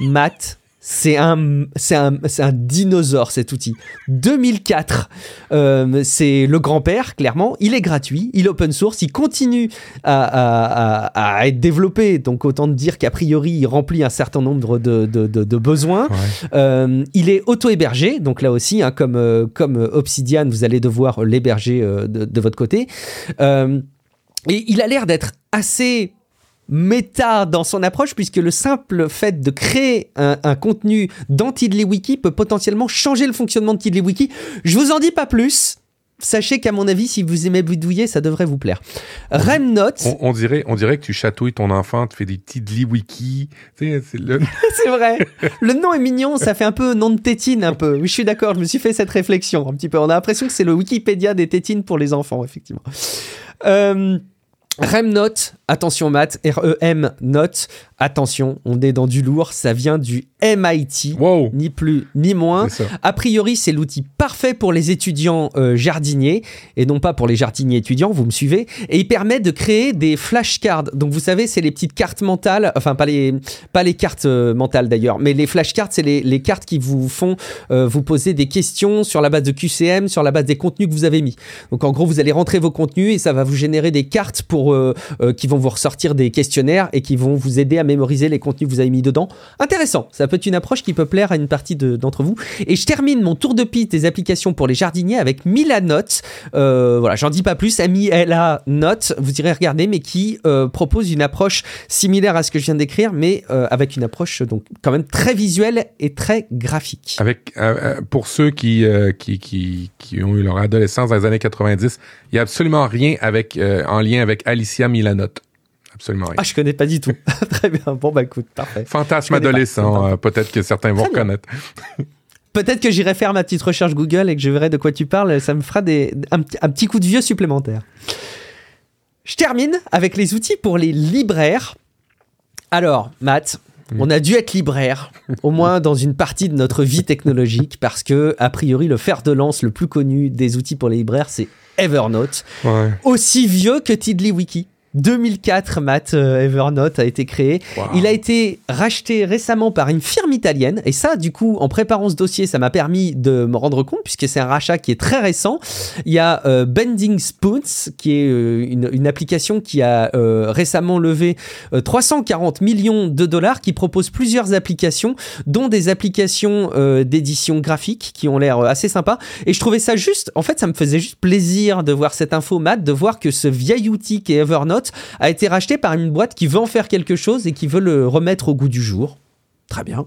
A: Matt, c'est un, c'est un, c'est un dinosaure cet outil. 2004, euh, c'est le grand-père, clairement. Il est gratuit, il est open source, il continue à, à- à- à être développé. Donc autant dire qu'a priori, il remplit un certain nombre de, de- de- de besoins.
B: Ouais.
A: Euh, il est auto-hébergé, donc là aussi, hein, comme, euh, comme Obsidian, vous allez devoir l'héberger euh, de, de votre côté. Euh, et il a l'air d'être assez méta dans son approche, puisque le simple fait de créer un, un contenu dans TiddlyWiki peut potentiellement changer le fonctionnement de TiddlyWiki. Je vous en dis pas plus. Sachez qu'à mon avis, si vous aimez bidouiller, ça devrait vous plaire. Remnote,
B: On, on dirait, on dirait que tu chatouilles ton enfant, tu fais des petits wiki. C'est le...
A: vrai. Le nom est mignon, ça fait un peu nom de tétine, un peu. Oui, je suis d'accord, je me suis fait cette réflexion un petit peu. On a l'impression que c'est le Wikipédia des tétines pour les enfants, effectivement. Euh, Remnote, attention maths, R-E-M note, attention, on est dans du lourd, ça vient du MIT,
B: Wow!
A: ni plus ni moins. A priori, c'est l'outil parfait pour les étudiants euh, jardiniers et non pas pour les jardiniers étudiants, vous me suivez. Et il permet de créer des flashcards. Donc vous savez, c'est les petites cartes mentales, enfin pas les, pas les cartes euh, mentales d'ailleurs, mais les flashcards, c'est les, les cartes qui vous font euh, vous poser des questions sur la base de QCM, sur la base des contenus que vous avez mis. Donc en gros, vous allez rentrer vos contenus et ça va vous générer des cartes pour, euh, qui vont vous ressortir des questionnaires et qui vont vous aider à mémoriser les contenus que vous avez mis dedans. Intéressant, ça peut être une approche qui peut plaire à une partie de- d'entre vous. Et je termine mon tour de piste des applications pour les jardiniers avec Milanote. Euh, voilà, j'en dis pas plus. M-I-L-A vous irez regarder, mais qui euh, propose une approche similaire à ce que je viens décrire, mais euh, avec une approche donc quand même très visuelle et très graphique.
B: Avec, euh, euh, pour ceux qui, euh, qui, qui, qui ont eu leur adolescence dans les années 90, il n'y a absolument rien avec, en lien avec Alicia Milanote. Absolument rien.
A: Ah, je connais pas du tout. très bien. Bon, bah écoute, parfait.
B: Fantasme adolescent, euh, peut-être que certains vont reconnaître.
A: Peut-être que j'irai faire ma petite recherche Google et que je verrai de quoi tu parles. Ça me fera des, un, petit- un petit coup de vieux supplémentaire. Je termine avec les outils pour les libraires. Alors, Matt, on a dû être libraire, au moins dans une partie de notre vie technologique, parce que, a priori, le fer de lance le plus connu des outils pour les libraires, c'est Evernote.
B: Ouais.
A: Aussi vieux que TiddlyWiki. 2004, Matt, euh, Evernote a été créé.
B: Wow.
A: Il a été racheté récemment par une firme italienne. Et ça, du coup, en préparant ce dossier, ça m'a permis de me rendre compte, puisque c'est un rachat qui est très récent. Il y a euh, Bending Spoons, qui est euh, une, une application qui a récemment levé euh, 340 millions de dollars, qui propose plusieurs applications, dont des applications d'édition graphique, qui ont l'air assez sympas. Et je trouvais ça juste, en fait, ça me faisait juste plaisir de voir cette info, Matt, de voir que ce vieil outil qui est Evernote a été racheté par une boîte qui veut en faire quelque chose et qui veut le remettre au goût du jour. Très bien.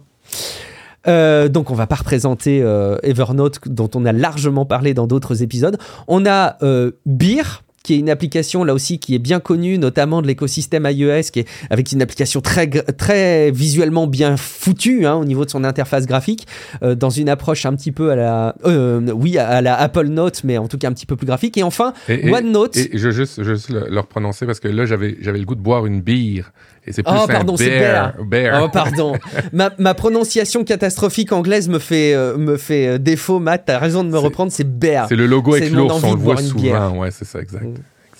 A: Euh, donc on va pas représenter euh, Evernote dont on a largement parlé dans d'autres épisodes. On a euh, Beer qui est une application là aussi qui est bien connue, notamment de l'écosystème iOS, qui est avec une application très très visuellement bien foutue hein, au niveau de son interface graphique, euh, dans une approche un petit peu à la, euh, oui, à la Apple Note, mais en tout cas un petit peu plus graphique. Et enfin,
B: Et,
A: OneNote.
B: Et je juste, je juste le, le reprononcer parce que là, j'avais, j'avais le goût de boire une bière. Et c'est plus
A: Oh, pardon, c'est
B: bear. bear.
A: Oh, pardon. ma, ma prononciation catastrophique anglaise me fait, euh, me fait défaut, Matt. T'as raison de me reprendre, c'est Bear.
B: C'est le logo avec l'ours, on le voit souvent. Ouais, c'est ça, exact.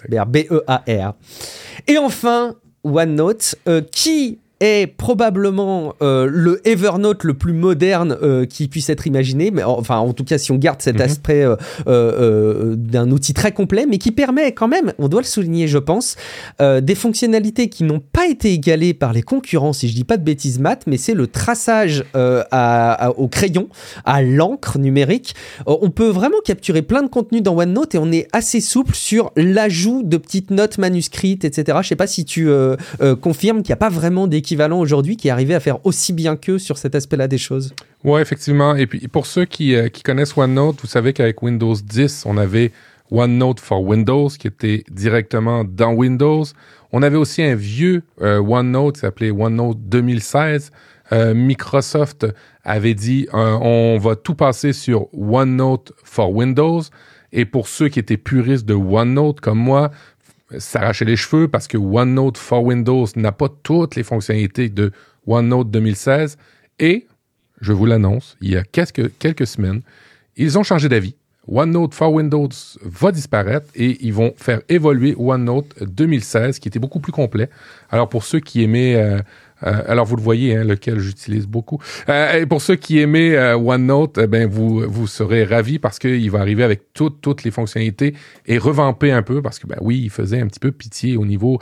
A: B-E-A-R. Et enfin, OneNote, euh, qui est probablement euh, le Evernote le plus moderne euh, qui puisse être imaginé, mais enfin en tout cas si on garde cet
B: Mhm.
A: aspect euh, d'un outil très complet, mais qui permet quand même, on doit le souligner je pense, des fonctionnalités qui n'ont pas été égalées par les concurrents, si je dis pas de bêtises maths, mais c'est le traçage à- à- au crayon, à l'encre numérique. On peut vraiment capturer plein de contenu dans OneNote et on est assez souple sur l'ajout de petites notes manuscrites, etc. Je sais pas si tu confirmes qu'il n'y a pas vraiment d'équivalent aujourd'hui qui arrivé à faire aussi bien qu'eux sur cet aspect-là des choses.
B: Ouais, effectivement. Et puis, pour ceux qui, euh, connaissent OneNote, vous savez qu'avec Windows 10, on avait OneNote for Windows qui était directement dans Windows. On avait aussi un vieux euh, OneNote qui s'appelait OneNote 2016. Euh, Microsoft avait dit on va tout passer sur OneNote for Windows. Et pour ceux qui étaient puristes de OneNote comme moi, s'arracher les cheveux parce que OneNote for Windows n'a pas toutes les fonctionnalités de OneNote 2016. Et, je vous l'annonce, il y a quelques, semaines, ils ont changé d'avis. OneNote for Windows va disparaître et ils vont faire évoluer OneNote 2016 qui était beaucoup plus complet. Alors pour ceux qui aimaient euh, Euh, alors, vous le voyez, hein, lequel j'utilise beaucoup. Euh, et pour ceux qui aimaient euh, OneNote, eh ben, vous, vous serez ravis parce qu'il va arriver avec toutes, toutes les fonctionnalités et revamper un peu parce que, ben oui, il faisait un petit peu pitié au niveau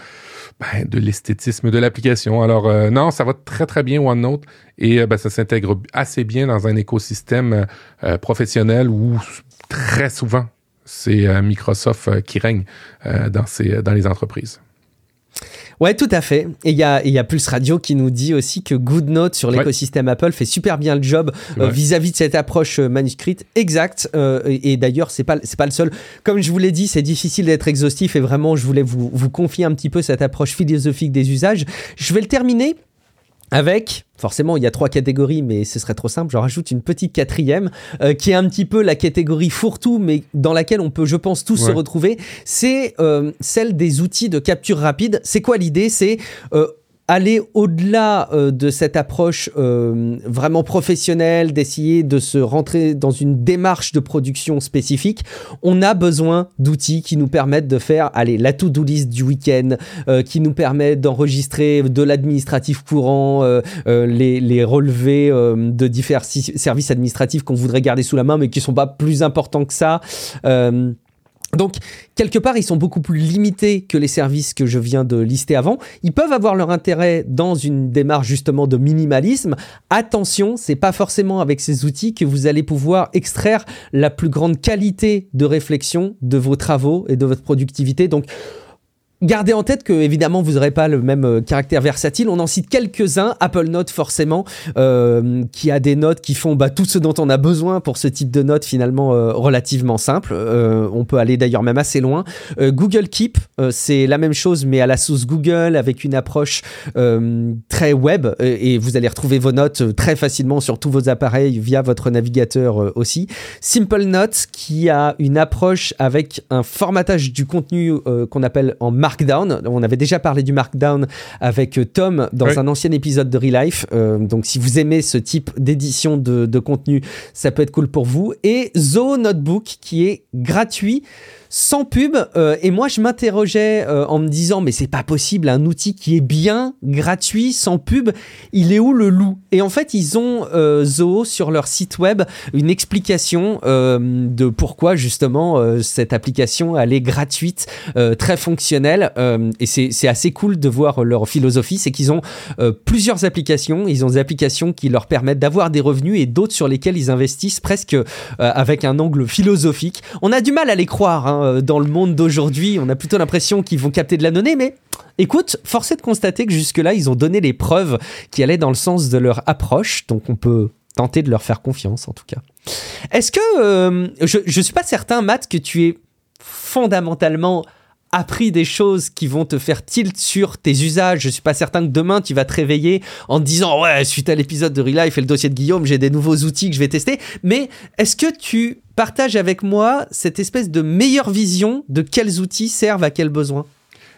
B: ben, de l'esthétisme de l'application. Alors, non, ça va très, très bien OneNote et ben, ça s'intègre assez bien dans un écosystème professionnel où très souvent, c'est Microsoft qui règne dans, ces, dans les entreprises.
A: Ouais, tout à fait. Et il y a, y a Plus Radio qui nous dit aussi que GoodNote sur l'écosystème Apple fait super bien le job euh, vis-à-vis de cette approche euh, manuscrite. Exact. Euh, et, d'ailleurs, c'est pas, c'est pas le seul. Comme je vous l'ai dit, c'est difficile d'être exhaustif et vraiment, je voulais vous, vous confier un petit peu cette approche philosophique des usages. Je vais le terminer avec, forcément, il y a trois catégories, mais ce serait trop simple. J'en rajoute une petite quatrième, euh, qui est un petit peu la catégorie fourre-tout, mais dans laquelle on peut, je pense, tous se retrouver. C'est euh, celle des outils de capture rapide. C'est quoi l'idée? C'est euh, aller au-delà euh, de cette approche euh, vraiment professionnelle, d'essayer de se rentrer dans une démarche de production spécifique, on a besoin d'outils qui nous permettent de faire, allez, la to-do list du week-end, euh, qui nous permettent d'enregistrer de l'administratif courant, les, les, relevés de divers services administratifs qu'on voudrait garder sous la main, mais qui sont pas plus importants que ça. Donc, quelque part, ils sont beaucoup plus limités que les services que je viens de lister avant. Ils peuvent avoir leur intérêt dans une démarche justement de minimalisme. Attention, c'est pas forcément avec ces outils que vous allez pouvoir extraire la plus grande qualité de réflexion de vos travaux et de votre productivité. Donc, Gardez en tête que évidemment vous n'aurez pas le même euh, caractère versatile. On en cite quelques-uns. Apple Note forcément, euh, qui a des notes qui font bah, tout ce dont on a besoin pour ce type de notes finalement euh, relativement simple. on peut aller d'ailleurs même assez loin. Google Keep, c'est la même chose mais à la sauce Google avec une approche très web et vous allez retrouver vos notes très facilement sur tous vos appareils via votre navigateur aussi. Simple Notes qui a une approche avec un formatage du contenu qu'on appelle en Markdown. On avait déjà parlé du Markdown avec euh, Tom dans un ancien épisode de Relife. Euh, donc si vous aimez ce type d'édition de, de, contenu, ça peut être cool pour vous. Et Zo Notebook qui est gratuit sans pub. Euh, et moi, je m'interrogeais euh, en me disant, mais c'est pas possible, un outil qui est bien, gratuit, sans pub, il est où le loup? Et en fait, ils ont euh, Zoho sur leur site web une explication de pourquoi justement cette application elle est gratuite, très fonctionnelle. et c'est assez cool de voir leur philosophie, c'est qu'ils ont plusieurs applications. Ils ont des applications qui leur permettent d'avoir des revenus et d'autres sur lesquelles ils investissent presque avec un angle philosophique. On a du mal à les croire. Hein, euh, dans le monde d'aujourd'hui. On a plutôt l'impression qu'ils vont capter de la donnée, mais écoute, force est de constater que jusque-là, ils ont donné les preuves qui allaient dans le sens de leur approche. Donc on peut tenter de leur faire confiance en tout cas. Est-ce que euh, je ne suis pas certain, Matt, que tu es fondamentalement appris des choses qui vont te faire tilt sur tes usages. Je suis pas certain que demain tu vas te réveiller en te disant ouais suite à l'épisode de Relife et le dossier de Guillaume j'ai des nouveaux outils que je vais tester. Mais est-ce que tu partages avec moi cette espèce de meilleure vision de quels outils servent à quels besoins?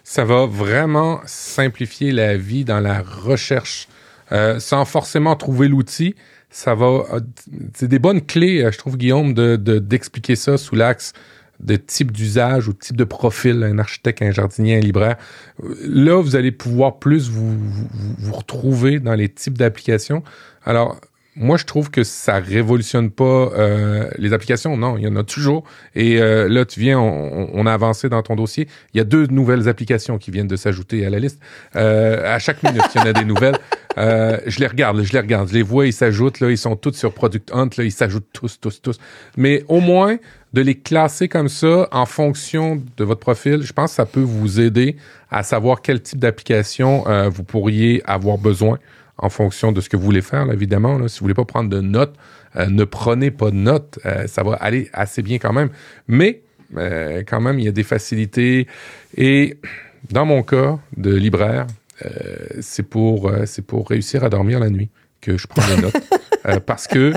B: Ça va vraiment simplifier la vie dans la recherche euh, sans forcément trouver l'outil. Ça va, euh, c'est des bonnes clés, euh, je trouve Guillaume, de d'expliquer ça sous l'axe de type d'usage ou type de profil, un architecte, un jardinier, un libraire. Là, vous allez pouvoir plus vous, vous, retrouver dans les types d'applications. Alors, moi, je trouve que ça révolutionne pas euh, les applications. Non, il y en a toujours. Et euh, là, tu viens, on, a avancé dans ton dossier. Il y a deux nouvelles applications qui viennent de s'ajouter à la liste. Euh, à chaque minute, il y en a des nouvelles. je les regarde, je les regarde, je les vois, ils s'ajoutent. Là, ils sont tous sur Product Hunt. Là, ils s'ajoutent tous, tous, tous. Mais au moins, de les classer comme ça en fonction de votre profil, je pense que ça peut vous aider à savoir quel type d'application vous pourriez avoir besoin en fonction de ce que vous voulez faire, évidemment. Si vous voulez pas prendre de notes, euh, ne prenez pas de notes. Euh, ça va aller assez bien quand même. Mais euh, quand même, il y a des facilités. Et dans mon cas de libraire, c'est pour, c'est pour réussir à dormir la nuit que je prends des notes. parce que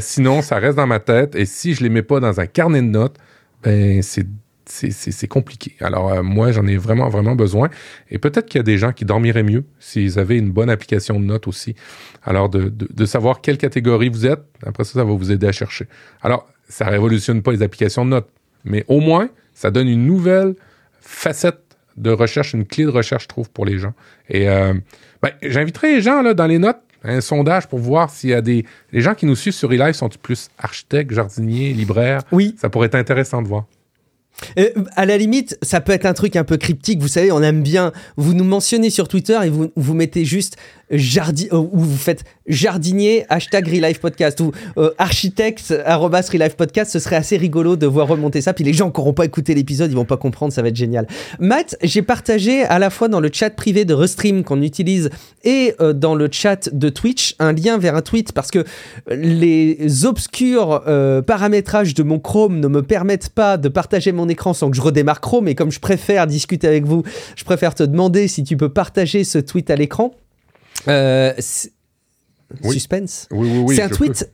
B: sinon, ça reste dans ma tête. Et si je les mets pas dans un carnet de notes, ben c'est c'est compliqué. Alors, euh, moi, j'en ai vraiment, vraiment besoin. Et peut-être qu'il y a des gens qui dormiraient mieux s'ils avaient une bonne application de notes aussi. Alors, de, de, savoir quelle catégorie vous êtes, après ça, ça va vous aider à chercher. Alors, ça révolutionne pas les applications de notes, mais au moins, ça donne une nouvelle facette de recherche, une clé de recherche, je trouve, pour les gens. Et euh, ben, j'inviterai les gens là, dans les notes un sondage pour voir s'il y a des. Les gens qui nous suivent sur eLive sont plus architectes, jardiniers, libraires?
A: Oui.
B: Ça pourrait être intéressant de voir.
A: Euh, à la limite, ça peut être un truc un peu cryptique. Vous savez, on aime bien. Vous nous mentionnez sur Twitter et vous, vous mettez juste jardi euh, ou vous faites jardinier hashtag Relife Podcast ou euh, architecte arrobas Relife Podcast. Ce serait assez rigolo de voir remonter ça. Puis les gens qui n'auront pas écouté l'épisode, ils vont pas comprendre. Ça va être génial. Matt, j'ai partagé à la fois dans le chat privé de Restream qu'on utilise et euh, dans le chat de Twitch un lien vers un tweet parce que les obscurs euh, paramétrages de mon Chrome ne me permettent pas de partager mon écran sans que je redémarre Chrome. Et comme je préfère discuter avec vous, je préfère te demander si tu peux partager ce tweet à l'écran. Euh,
B: Oui.
A: Suspense.
B: Oui, oui, oui.
A: c'est un tweet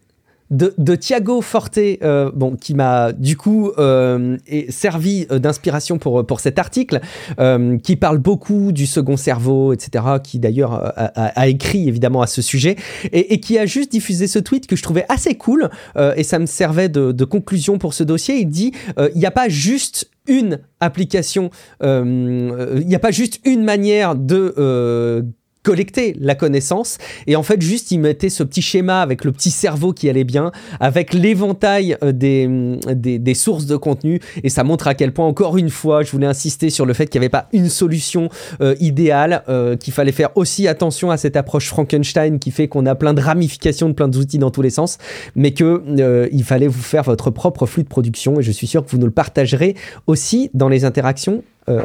A: de, de Thiago Forte, euh, bon, qui m'a du coup euh, et servi euh, d'inspiration pour, pour cet article, euh, qui parle beaucoup du second cerveau, etc., qui d'ailleurs a, a- a écrit évidemment à ce sujet, et, et qui a juste diffusé ce tweet que je trouvais assez cool, et ça me servait de, de conclusion pour ce dossier. Il dit, il n'y a pas juste une application, il n'y a pas juste une manière de... collecter la connaissance. Et en fait juste il mettait ce petit schéma avec le petit cerveau qui allait bien avec l'éventail euh, des, hum, des, des sources de contenu. Et ça montre à quel point encore une fois je voulais insister sur le fait qu'il n'y avait pas une solution euh, idéale euh, qu'il fallait faire aussi attention à cette approche Frankenstein qui fait qu'on a plein de ramifications de plein d'outils dans tous les sens mais que il fallait vous faire votre propre flux de production. Et je suis sûr que vous nous le partagerez aussi dans les interactions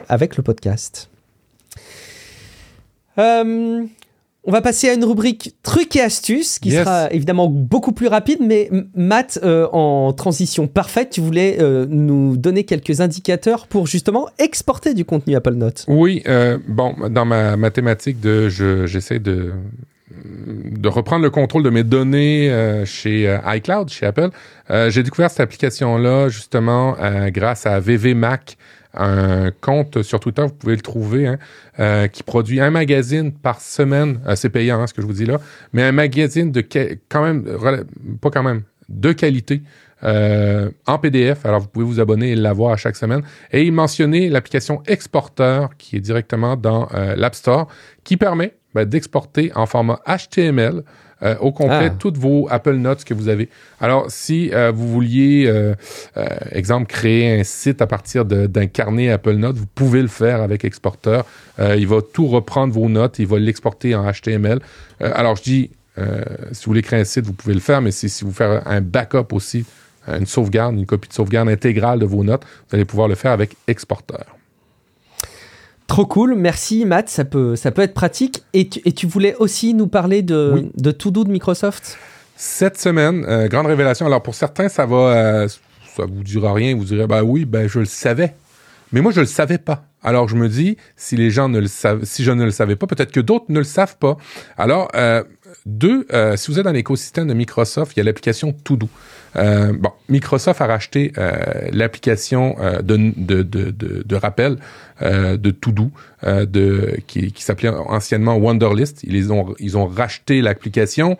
A: avec le podcast. Euh, on va passer à une rubrique trucs et astuces qui
B: Yes.
A: sera évidemment beaucoup plus rapide, mais Matt, euh, en transition parfaite, tu voulais euh, nous donner quelques indicateurs pour justement exporter du contenu Apple Notes.
B: Oui, euh, bon, dans ma mathématique de, je- j'essaie de de reprendre le contrôle de mes données chez iCloud, chez Apple. J'ai découvert cette application-là justement grâce à VV Mac, un compte sur Twitter, vous pouvez le trouver, hein, euh, qui produit un magazine par semaine. Euh, c'est payant, hein, ce que je vous dis là, mais un magazine de qua- quand même, rela- pas quand même, de qualité. euh, en PDF, alors vous pouvez vous abonner et l'avoir à chaque semaine. Et il mentionnait l'application Exporteur qui est directement dans euh, l'App Store, qui permet ben, d'exporter en format HTML euh, au complet
A: Ah.
B: toutes vos Apple Notes que vous avez. Alors, si euh, vous vouliez, euh, euh, exemple, créer un site à partir d'un carnet Apple Notes, vous pouvez le faire avec Exporteur. Euh, il va tout reprendre vos notes, il va l'exporter en HTML. Euh, alors, je dis, euh, si vous voulez créer un site, vous pouvez le faire, mais si, si vous faites un backup aussi, une sauvegarde, une copie de sauvegarde intégrale de vos notes, vous allez pouvoir le faire avec Exporteur.
A: Trop cool, merci Matt, ça peut, ça peut être pratique. Et tu, et tu voulais aussi nous parler de,
B: Oui.
A: de To-Do de Microsoft?
B: Cette semaine, euh, grande révélation. Alors pour certains, ça va, euh, ça vous dira rien. Vous direz, bah oui, ben je le savais. Mais moi, je le savais pas. Alors je me dis, si les gens ne le savent, si je ne le savais pas, peut-être que d'autres ne le savent pas. Alors euh, deux, euh, si vous êtes dans l'écosystème de Microsoft, il y a l'application Todo. Euh, bon, Microsoft a racheté euh, l'application euh, de, de, de, de, rappel euh, de Todo, euh, de, qui, qui s'appelait anciennement Wonderlist. Ils, ont, ils ont racheté l'application.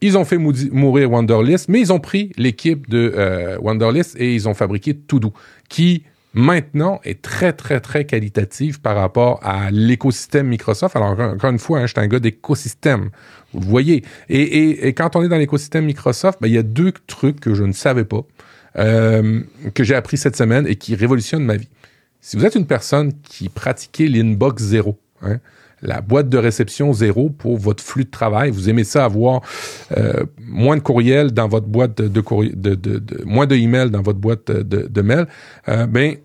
B: Ils ont fait mourir Wonderlist, mais ils ont pris l'équipe de Wonderlist et ils ont fabriqué Todo, qui maintenant est très, très, très qualitative par rapport à l'écosystème Microsoft. Alors, encore- encore une fois, hein, je suis un gars d'écosystème. Vous voyez. Et, et- et quand on est dans l'écosystème Microsoft, ben, il y a deux trucs que je ne savais pas, euh, que j'ai appris cette semaine et qui révolutionnent ma vie. Si vous êtes une personne qui pratiquait l'inbox zéro, hein, la boîte de réception zéro pour votre flux de travail, vous aimez ça avoir euh, moins de courriels dans votre boîte de, de, de, de- moins de emails dans votre boîte de, de, mails, euh, ben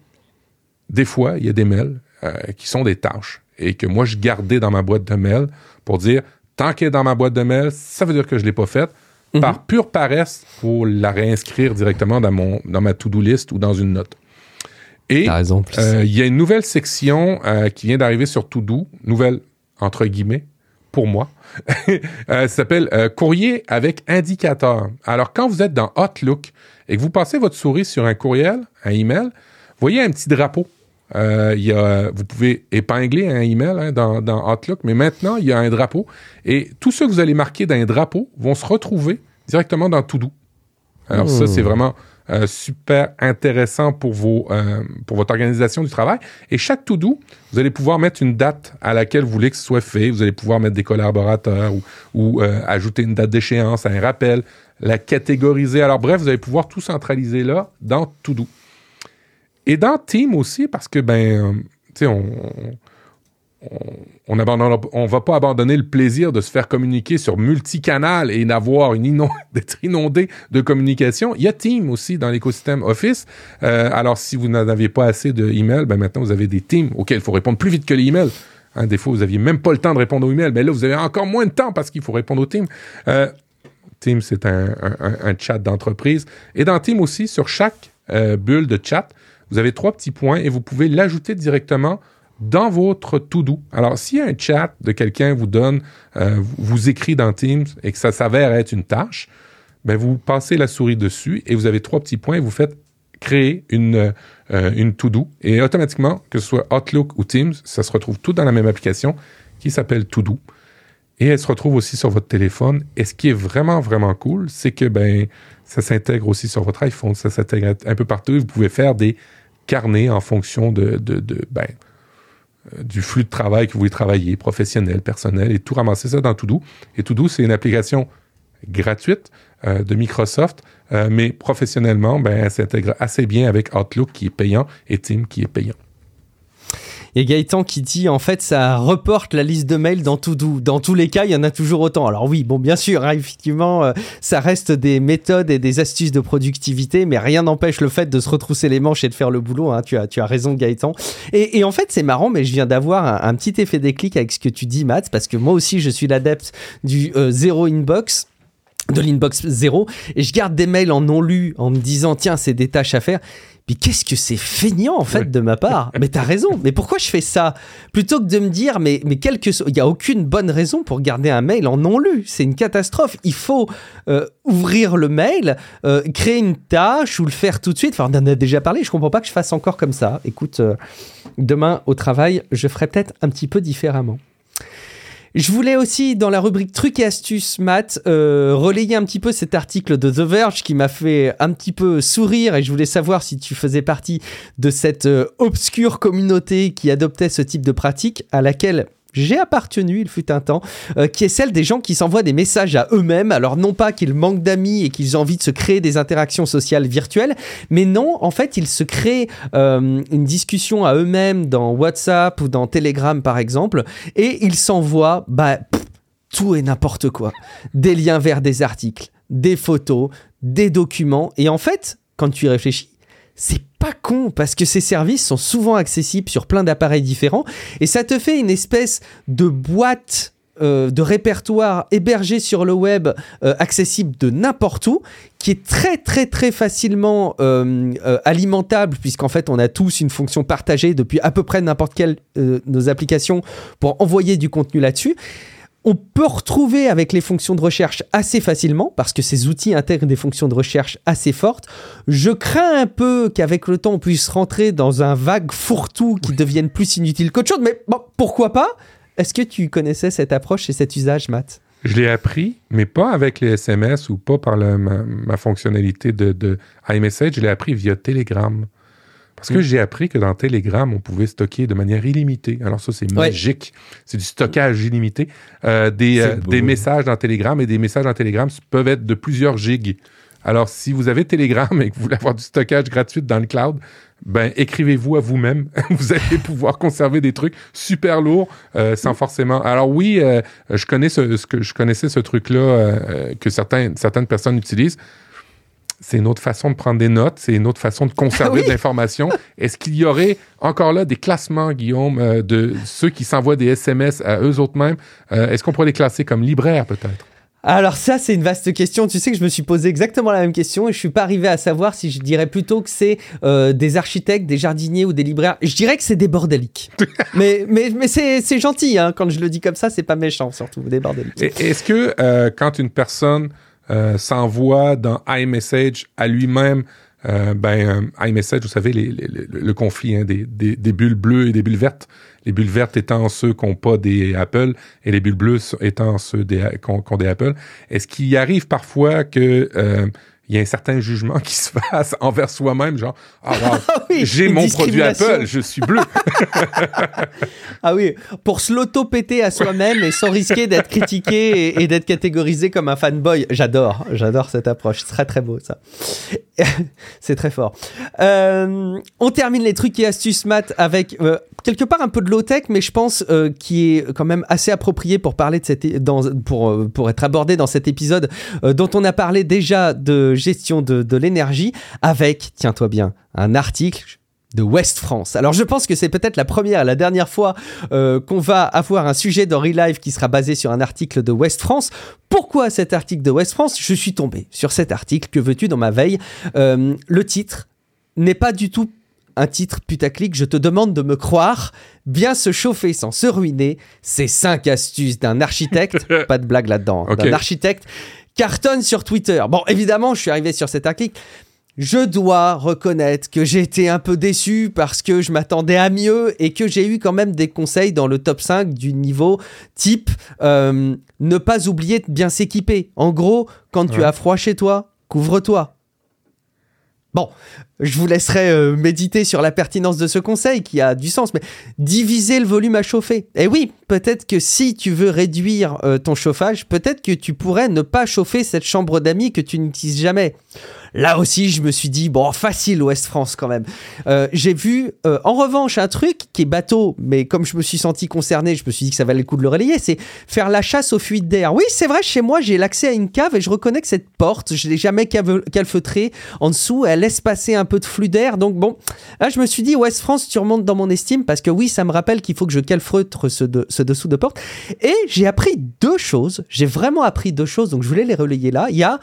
B: des fois il y a des mails euh, qui sont des tâches et que moi je gardais dans ma boîte de mails pour dire tant qu'elle est dans ma boîte de mails, ça veut dire que je l'ai pas faite par pure paresse pour la réinscrire directement dans mon dans ma to-do list ou dans une note. Et euh, il y a une nouvelle section euh, qui vient d'arriver sur Todo, nouvelle entre guillemets pour moi. euh, ça s'appelle euh, courrier avec indicateur. Alors quand vous êtes dans Outlook et que vous passez votre souris sur un courriel, un email, vous voyez un petit drapeau. Euh, il y a, vous pouvez épingler un email hein, dans, dans Outlook, mais maintenant il y a un drapeau et tous ceux que vous allez marquer dans un drapeau vont se retrouver directement dans Todo. Alors ça
A: Hmm.
B: c'est vraiment euh, super intéressant pour vos euh, pour votre organisation du travail. Et chaque to-do, vous allez pouvoir mettre une date à laquelle vous voulez que ce soit fait. Vous allez pouvoir mettre des collaborateurs ou, ou ajouter une date d'échéance, un rappel, la catégoriser. Alors bref, vous allez pouvoir tout centraliser là dans to-do. Et dans Team aussi, parce que ben, tu sais, on, on, va pas abandonner le plaisir de se faire communiquer sur multicanal et d'avoir une d'être inondé de communication. Il y a Team aussi dans l'écosystème Office. Euh, alors, si vous n'en avez pas assez de emails, ben maintenant vous avez des teams auxquels il faut répondre plus vite que les emails. Hein, des fois, vous aviez même pas le temps de répondre aux emails. Ben là, vous avez encore moins de temps parce qu'il faut répondre aux teams. Euh, Team, c'est un, chat d'entreprise. Et dans Team aussi, sur chaque euh, bulle de chat, vous avez trois petits points et vous pouvez l'ajouter directement dans votre to-do. Alors, si un chat de quelqu'un vous donne, euh, vous écrit dans Teams et que ça s'avère être une tâche, ben vous passez la souris dessus et vous avez trois petits points et vous faites créer une, euh, une to-do. Et automatiquement, que ce soit Outlook ou Teams, ça se retrouve tout dans la même application qui s'appelle To-Do. Et elle se retrouve aussi sur votre téléphone. Et ce qui est vraiment, vraiment cool, c'est que ben, ça s'intègre aussi sur votre iPhone, ça s'intègre un peu partout. Vous pouvez faire des carnets en fonction de, ben, euh, du flux de travail que vous voulez travailler, professionnel, personnel, et tout ramasser ça dans Todo. Et Todo, c'est une application gratuite euh, de Microsoft, euh, mais professionnellement, ben, elle s'intègre assez bien avec Outlook qui est payant et Team qui est payant.
A: Et Gaëtan qui dit en fait ça reporte la liste de mails dans tout Dans tous les cas, il y en a toujours autant. Alors oui, bon bien sûr, hein, effectivement, euh, ça reste des méthodes et des astuces de productivité, mais rien n'empêche le fait de se retrousser les manches et de faire le boulot. Hein. Tu, as, tu as raison Gaëtan. Et, et en fait c'est marrant, mais je viens d'avoir un, un, petit effet déclic avec ce que tu dis Matt, parce que moi aussi je suis l'adepte du euh, zéro inbox de l'inbox zéro et je garde des mails en non lu en me disant tiens c'est des tâches à faire puis qu'est-ce que c'est feignant en fait de ma part Mais t'as raison. Mais pourquoi je fais ça? Plutôt que de me dire mais mais quelque il y a aucune bonne raison pour garder un mail en non lu. C'est une catastrophe. Il faut euh, ouvrir le mail, euh, créer une tâche ou le faire tout de suite. Enfin, on en a déjà parlé. Je comprends pas que je fasse encore comme ça. Écoute, euh, demain au travail, je ferai peut-être un petit peu différemment. Je voulais aussi, dans la rubrique trucs et astuces, Matt, euh, relayer un petit peu cet article de The Verge qui m'a fait un petit peu sourire et je voulais savoir si tu faisais partie de cette euh, obscure communauté qui adoptait ce type de pratique à laquelle j'ai appartenu, il fut un temps, euh, qui est celle des gens qui s'envoient des messages à eux-mêmes. Alors non pas qu'ils manquent d'amis et qu'ils ont envie de se créer des interactions sociales virtuelles, mais non, en fait, ils se créent euh, une discussion à eux-mêmes dans WhatsApp ou dans Telegram par exemple, et ils s'envoient bah, tout et n'importe quoi. Des liens vers des articles, des photos, des documents, et en fait, quand tu y réfléchis, c'est pas con parce que ces services sont souvent accessibles sur plein d'appareils différents et ça te fait une espèce de boîte euh, de répertoire hébergé sur le web, euh, accessible de n'importe où, qui est très très très facilement euh, alimentable, puisqu'en fait on a tous une fonction partagée depuis à peu près n'importe quelle nos applications pour envoyer du contenu là-dessus on peut retrouver avec les fonctions de recherche assez facilement parce que ces outils intègrent des fonctions de recherche assez fortes. Je crains un peu qu'avec le temps on puisse rentrer dans un vague fourre-tout qui oui. devienne plus inutile qu'autre chose, mais bon, pourquoi pas? Est-ce que tu connaissais cette approche et cet usage, Matt?
B: Je l'ai appris, mais pas avec les SMS ou pas par le, ma, ma, fonctionnalité de, de iMessage. Je l'ai appris via Telegram. Parce que j'ai appris que dans Telegram, on pouvait stocker de manière illimitée. Alors ça, c'est ouais. magique. C'est du stockage illimité. Euh, des, euh, des messages dans Telegram et des messages dans Telegram peuvent être de plusieurs gigs. Alors, si vous avez Telegram et que vous voulez avoir du stockage gratuit dans le cloud, ben écrivez-vous à vous-même. vous allez pouvoir conserver des trucs super lourds euh, sans forcément. Alors oui, je connais ce, ce, que je connaissais ce truc-là que certains, certaines personnes utilisent c'est une autre façon de prendre des notes, c'est une autre façon de conserver oui. de l'information. Est-ce qu'il y aurait encore là des classements, Guillaume, euh, de ceux qui s'envoient des SMS à eux autres mêmes? Euh, Est-ce qu'on pourrait les classer comme libraires peut-être?
A: Alors ça, c'est une vaste question. Tu sais que je me suis posé exactement la même question et je suis pas arrivé à savoir si je dirais plutôt que c'est euh, des architectes, des jardiniers ou des libraires. Je dirais que c'est des bordéliques. mais mais, mais c'est gentil, hein. quand je le dis comme ça, c'est pas méchant, surtout des bordéliques.
B: Est-ce que euh, quand une personne s'envoie dans iMessage à lui-même. Euh, ben, euh, iMessage, vous savez, le, conflit hein, des, des, bulles bleues et des bulles vertes. Les bulles vertes étant ceux qui n'ont pas des Apple et les bulles bleues étant ceux qui ont, des Apple. Est-ce qu'il arrive parfois que il il y a un certain jugement qui se fasse envers soi-même, genre, ah, wow,
A: Ah oui,
B: j'ai mon produit. Apple, je suis bleu.
A: Ah oui, pour se l'auto-péter à soi-même et sans risquer d'être critiqué et, et d'être catégorisé comme un fanboy. J'adore, j'adore cette approche. C'est très très beau ça. C'est très fort. Euh, on termine les trucs et astuces maths avec euh, quelque part un peu de low-tech, mais je pense euh, qui est quand même assez approprié pour parler de cette, dans, pour, euh, pour être abordé dans cet épisode dont on a parlé déjà de gestion de, de l'énergie avec, tiens-toi bien, un article de West France. Alors je pense que c'est peut-être la première et la dernière fois euh, qu'on va avoir un sujet dans Relive qui sera basé sur un article de West France. Pourquoi cet article de West France? Je suis tombé sur cet article, que veux-tu dans ma veille Euh, Le titre n'est pas du tout un titre putaclic, je te demande de me croire, bien se chauffer sans se ruiner, c'est 5 astuces d'un architecte, pas de blague là-dedans,
B: Ok.
A: d'un architecte, cartonne sur Twitter. Bon, évidemment, je suis arrivé sur cet article. Je dois reconnaître que j'ai été un peu déçu parce que je m'attendais à mieux et que j'ai eu quand même des conseils dans le top 5 du niveau type euh, ne pas oublier de bien s'équiper. En gros, quand tu as froid chez toi, couvre-toi. Bon, je vous laisserai euh, méditer sur la pertinence de ce conseil qui a du sens, mais diviser le volume à chauffer. Et oui, peut-être que si tu veux réduire euh, ton chauffage, peut-être que tu pourrais ne pas chauffer cette chambre d'amis que tu n'utilises jamais. Là aussi, je me suis dit, bon, facile Ouest France quand même. Euh, J'ai vu, en revanche, un truc qui est bateau, mais comme je me suis senti concerné, je me suis dit que ça valait le coup de le relayer, c'est faire la chasse aux fuites d'air. Oui, c'est vrai, chez moi, j'ai l'accès à une cave et je reconnais que cette porte, je l'ai jamais calfeutrée. En dessous, elle laisse passer un peu de flux d'air. Donc bon, là, je me suis dit, Ouest France, tu remontes dans mon estime parce que oui, ça me rappelle qu'il faut que je calfeutre ce, ce dessous de porte. Et j'ai appris deux choses. J'ai vraiment appris deux choses, donc je voulais les relayer là. Il y a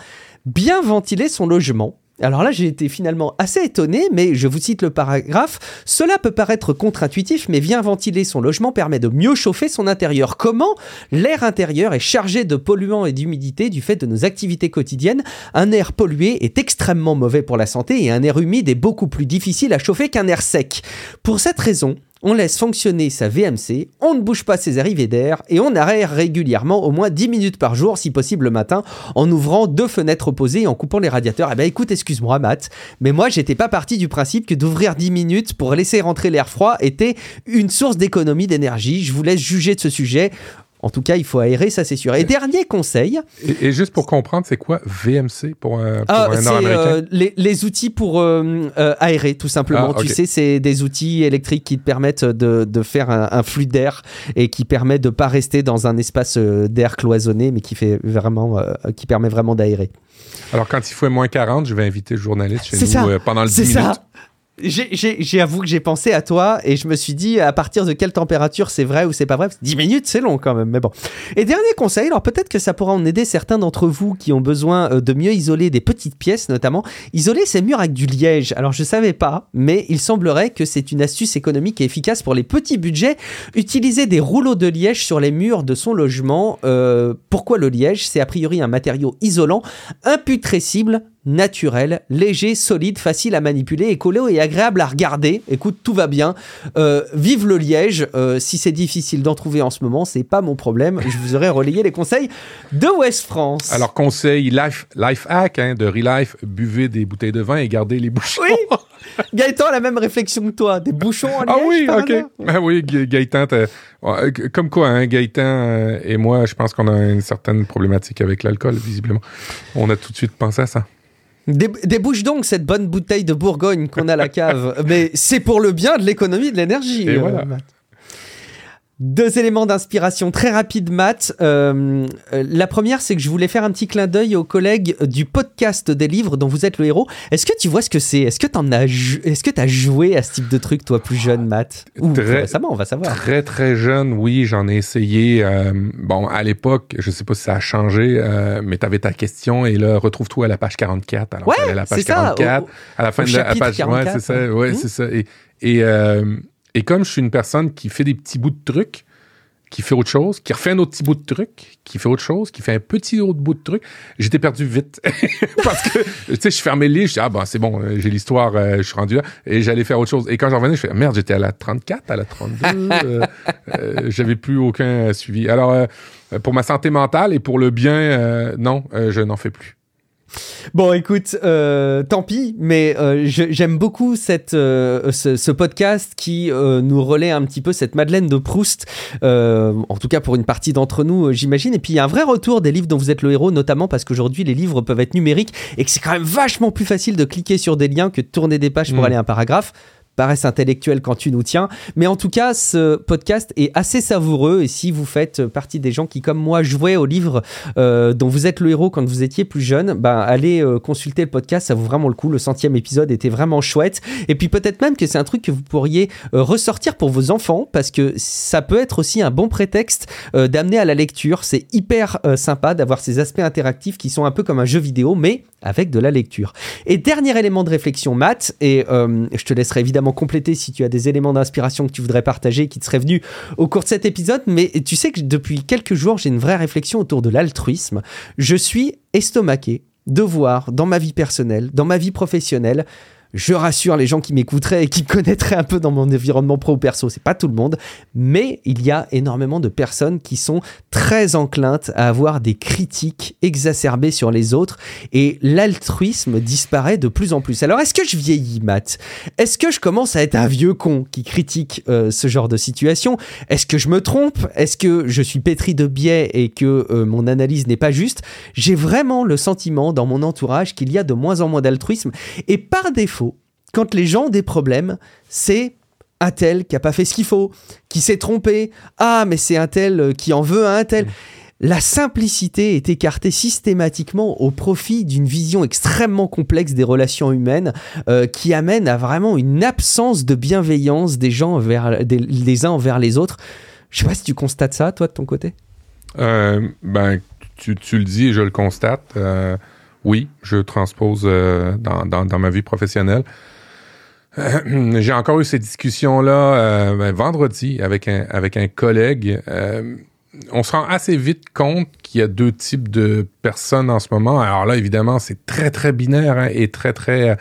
A: bien ventiler son logement. Alors là, j'ai été finalement assez étonné, mais je vous cite le paragraphe. Cela peut paraître contre-intuitif, mais bien ventiler son logement permet de mieux chauffer son intérieur. Comment? L'air intérieur est chargé de polluants et d'humidité du fait de nos activités quotidiennes. Un air pollué est extrêmement mauvais pour la santé et un air humide est beaucoup plus difficile à chauffer qu'un air sec. Pour cette raison, on laisse fonctionner sa VMC, on ne bouge pas ses arrivées d'air et on aère régulièrement au moins 10 minutes par jour, si possible le matin, en ouvrant deux fenêtres opposées et en coupant les radiateurs. Eh ben écoute, excuse-moi Matt, mais moi j'étais pas parti du principe que d'ouvrir 10 minutes pour laisser rentrer l'air froid était une source d'économie d'énergie. Je vous laisse juger de ce sujet. En tout cas, il faut aérer, ça c'est sûr. Et dernier conseil,
B: Et, et juste pour comprendre, c'est quoi VMC pour, un- pour
A: ah,
B: un
A: c'est
B: Nord-Américain?
A: euh, les, les outils pour euh, euh, aérer, tout simplement.
B: Ah.
A: Tu sais, c'est des outils électriques qui te permettent de, de faire un, un flux d'air et qui permet de pas rester dans un espace d'air cloisonné, mais qui fait vraiment, qui permet vraiment d'aérer.
B: Alors, quand il fait moins 40, je vais inviter le journaliste chez
A: C'est
B: nous
A: ça.
B: pendant le 10
A: C'est
B: minutes.
A: ça. J'ai- avoué que j'ai pensé à toi et je me suis dit à partir de quelle température c'est vrai ou c'est pas vrai? 10 minutes c'est long quand même, mais bon. Et dernier conseil, alors peut-être que ça pourra en aider certains d'entre vous qui ont besoin euh, de mieux isoler des petites pièces notamment. Isoler ces murs avec du liège. Alors je savais pas, mais il semblerait que c'est une astuce économique et efficace pour les petits budgets. Utiliser des rouleaux de liège sur les murs de son logement. Euh, pourquoi le liège? C'est a priori un matériau isolant, imputrescible, naturel, léger, solide, facile à manipuler, écolo et agréable à regarder. Écoute, tout va bien. Euh, vive le liège. Euh, si c'est difficile d'en trouver en ce moment, c'est pas mon problème. Je vous aurais relayé les conseils de West France.
B: Alors, conseil life, life hack hein, de Relife, buvez des bouteilles de vin et gardez les bouchons.
A: oui, Gaëtan a la même réflexion que toi. Des bouchons en liège
B: Ah oui, ok. Ah oui, Ga- Gaëtan, comme quoi, hein, Gaëtan euh, et moi, je pense qu'on a une certaine problématique avec l'alcool, visiblement. On a tout de suite pensé à ça.
A: Dé- Débouche donc cette bonne bouteille de Bourgogne qu'on a à la cave. Mais c'est pour le bien de l'économie de l'énergie.
B: Et
A: euh,
B: voilà.
A: Matt. Deux éléments d'inspiration très rapides, Matt. Euh, euh, la première, c'est que je voulais faire un petit clin d'œil aux collègues du podcast des livres dont vous êtes le héros. Est-ce que tu vois ce que c'est? Est-ce que tu as, est-ce que as joué à ce type de truc, toi, plus jeune, Matt? Ou
B: Très-
A: récemment, on va savoir.
B: Très, très jeune, oui, j'en ai essayé. euh, bon, à l'époque, je sais pas si ça a changé, euh, mais tu avais ta question et là, retrouve-toi à la page 44. Alors,
A: Ouais,
B: à la page
A: c'est ça,
B: 44.
A: au-
B: à la fin de la page.
A: 44,
B: ouais, c'est ça. Ouais,
A: Hmm.
B: c'est ça. Et, et, et comme je suis une personne qui fait des petits bouts de trucs, qui fait autre chose, qui refait un autre petit bout de truc, qui fait autre chose, qui fait un petit autre bout de truc, j'étais perdu vite. Parce que, tu sais, je fermais le livre, je dis, ah ben c'est bon, euh, j'ai l'histoire, euh, je suis rendu là, et j'allais faire autre chose. Et quand j'en revenais, je fais, merde, j'étais à la 34, à la 32, euh, euh, j'avais plus aucun suivi. Alors, pour ma santé mentale et pour le bien, non, je n'en fais plus.
A: Bon, écoute, euh, tant pis, mais euh, j'aime beaucoup cette, euh, ce, podcast qui nous relaie un petit peu cette Madeleine de Proust, en tout cas pour une partie d'entre nous, j'imagine. Et puis il y a un vrai retour des livres dont vous êtes le héros, notamment parce qu'aujourd'hui les livres peuvent être numériques et que c'est quand même vachement plus facile de cliquer sur des liens que de tourner des pages pour mm. aller à un paragraphe paraissent intellectuel quand tu nous tiens. Mais en tout cas, ce podcast est assez savoureux. Et si vous faites partie des gens qui, comme moi, jouaient au livre euh, dont vous êtes le héros quand vous étiez plus jeune, ben, allez euh, consulter le podcast. Ça vaut vraiment le coup. Le centième épisode était vraiment chouette. Et puis peut-être même que c'est un truc que vous pourriez euh, ressortir pour vos enfants parce que ça peut être aussi un bon prétexte d'amener à la lecture. C'est hyper sympa d'avoir ces aspects interactifs qui sont un peu comme un jeu vidéo, mais avec de la lecture. Et dernier élément de réflexion, Matt, et je te laisserai évidemment compléter si tu as des éléments d'inspiration que tu voudrais partager qui te seraient venus au cours de cet épisode. Mais tu sais que depuis quelques jours, j'ai une vraie réflexion autour de l'altruisme. Je suis estomaqué de voir dans ma vie personnelle, dans ma vie professionnelle, je rassure les gens qui m'écouteraient et qui connaîtraient un peu dans mon environnement pro ou perso, c'est pas tout le monde, mais il y a énormément de personnes qui sont très enclines à avoir des critiques exacerbées sur les autres et l'altruisme disparaît de plus en plus. Alors est-ce que je vieillis, Matt? Est-ce que je commence à être un vieux con qui critique euh, ce genre de situation? Est-ce que je me trompe? Est-ce que je suis pétri de biais et que euh, mon analyse n'est pas juste? J'ai vraiment le sentiment dans mon entourage qu'il y a de moins en moins d'altruisme et par défaut quand les gens ont des problèmes, c'est un tel qui a pas fait ce qu'il faut, qui s'est trompé. Ah, mais c'est un tel euh, qui en veut à un tel. Mmh. La simplicité est écartée systématiquement au profit d'une vision extrêmement complexe des relations humaines euh, qui amène à vraiment une absence de bienveillance des gens vers, des, les uns envers les autres. Je sais pas si tu constates ça, toi, de ton côté.
B: Euh, ben, tu, le dis et je le constate. oui, je transpose dans, dans, ma vie professionnelle. Euh, j'ai encore eu cette discussion-là euh, ben, vendredi avec un, avec un collègue. Euh, on se rend assez vite compte qu'il y a deux types de personnes en ce moment. Alors là, évidemment, c'est très, très binaire hein, et très, très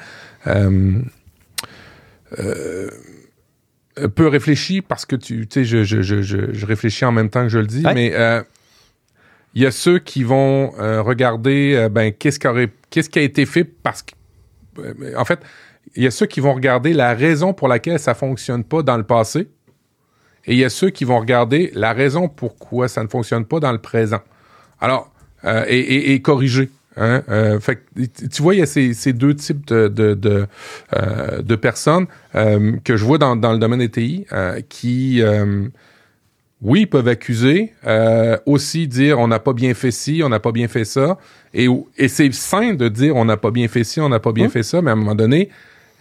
B: peu réfléchi parce que tu sais, je, je, je, je, réfléchis en même temps que je le dis, mais il y a ceux qui vont regarder ben, qu'est-ce, qu'est-ce qui a été fait parce que, en fait, il y a ceux qui vont regarder la raison pour laquelle ça fonctionne pas dans le passé. Et il y a ceux qui vont regarder la raison pourquoi ça ne fonctionne pas dans le présent. Alors, euh, et, corriger. Hein? Euh, fait, tu vois, il y a ces, deux types de, de, de, euh, de personnes que je vois dans, dans, le domaine des TI qui, oui, peuvent accuser, aussi dire on n'a pas bien fait ci, on n'a pas bien fait ça. Et, et c'est sain de dire on n'a pas bien fait ci, on n'a pas bien fait ça, mais à un moment donné,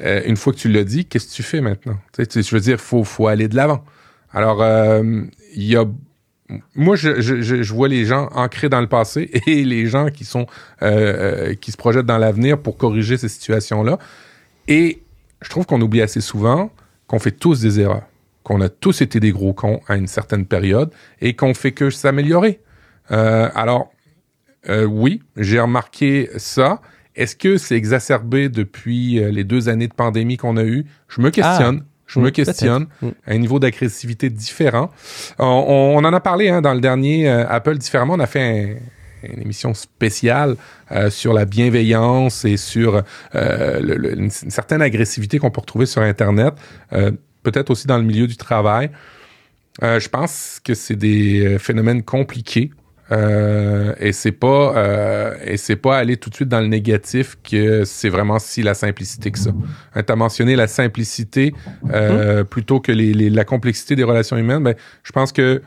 B: euh, une fois que tu l'as dit, qu'est-ce que tu fais maintenant? Tu je veux dire, faut, faut aller de l'avant. Alors, euh, il y a moi, je, vois les gens ancrés dans le passé et les gens qui sont euh, qui se projettent dans l'avenir pour corriger ces situations-là. Et je trouve qu'on oublie assez souvent qu'on fait tous des erreurs, qu'on a tous été des gros cons à une certaine période et qu'on fait que s'améliorer. alors, oui, j'ai remarqué ça. Est-ce que c'est exacerbé depuis euh, les deux années de pandémie qu'on a eues? Je me questionne. Ah, je me questionne mm. à un niveau d'agressivité différent. On, on, en a parlé hein, dans le dernier euh, Apple différemment. On a fait une émission spéciale euh, sur la bienveillance et sur une, certaine agressivité qu'on peut retrouver sur Internet, peut-être aussi dans le milieu du travail. je pense que c'est des phénomènes compliqués euh, et c'est pas euh, et c'est pas aller tout de suite dans le négatif que c'est vraiment si la simplicité que ça. Hein, tu as mentionné la simplicité euh, plutôt que les, la complexité des relations humaines. Ben, je pense que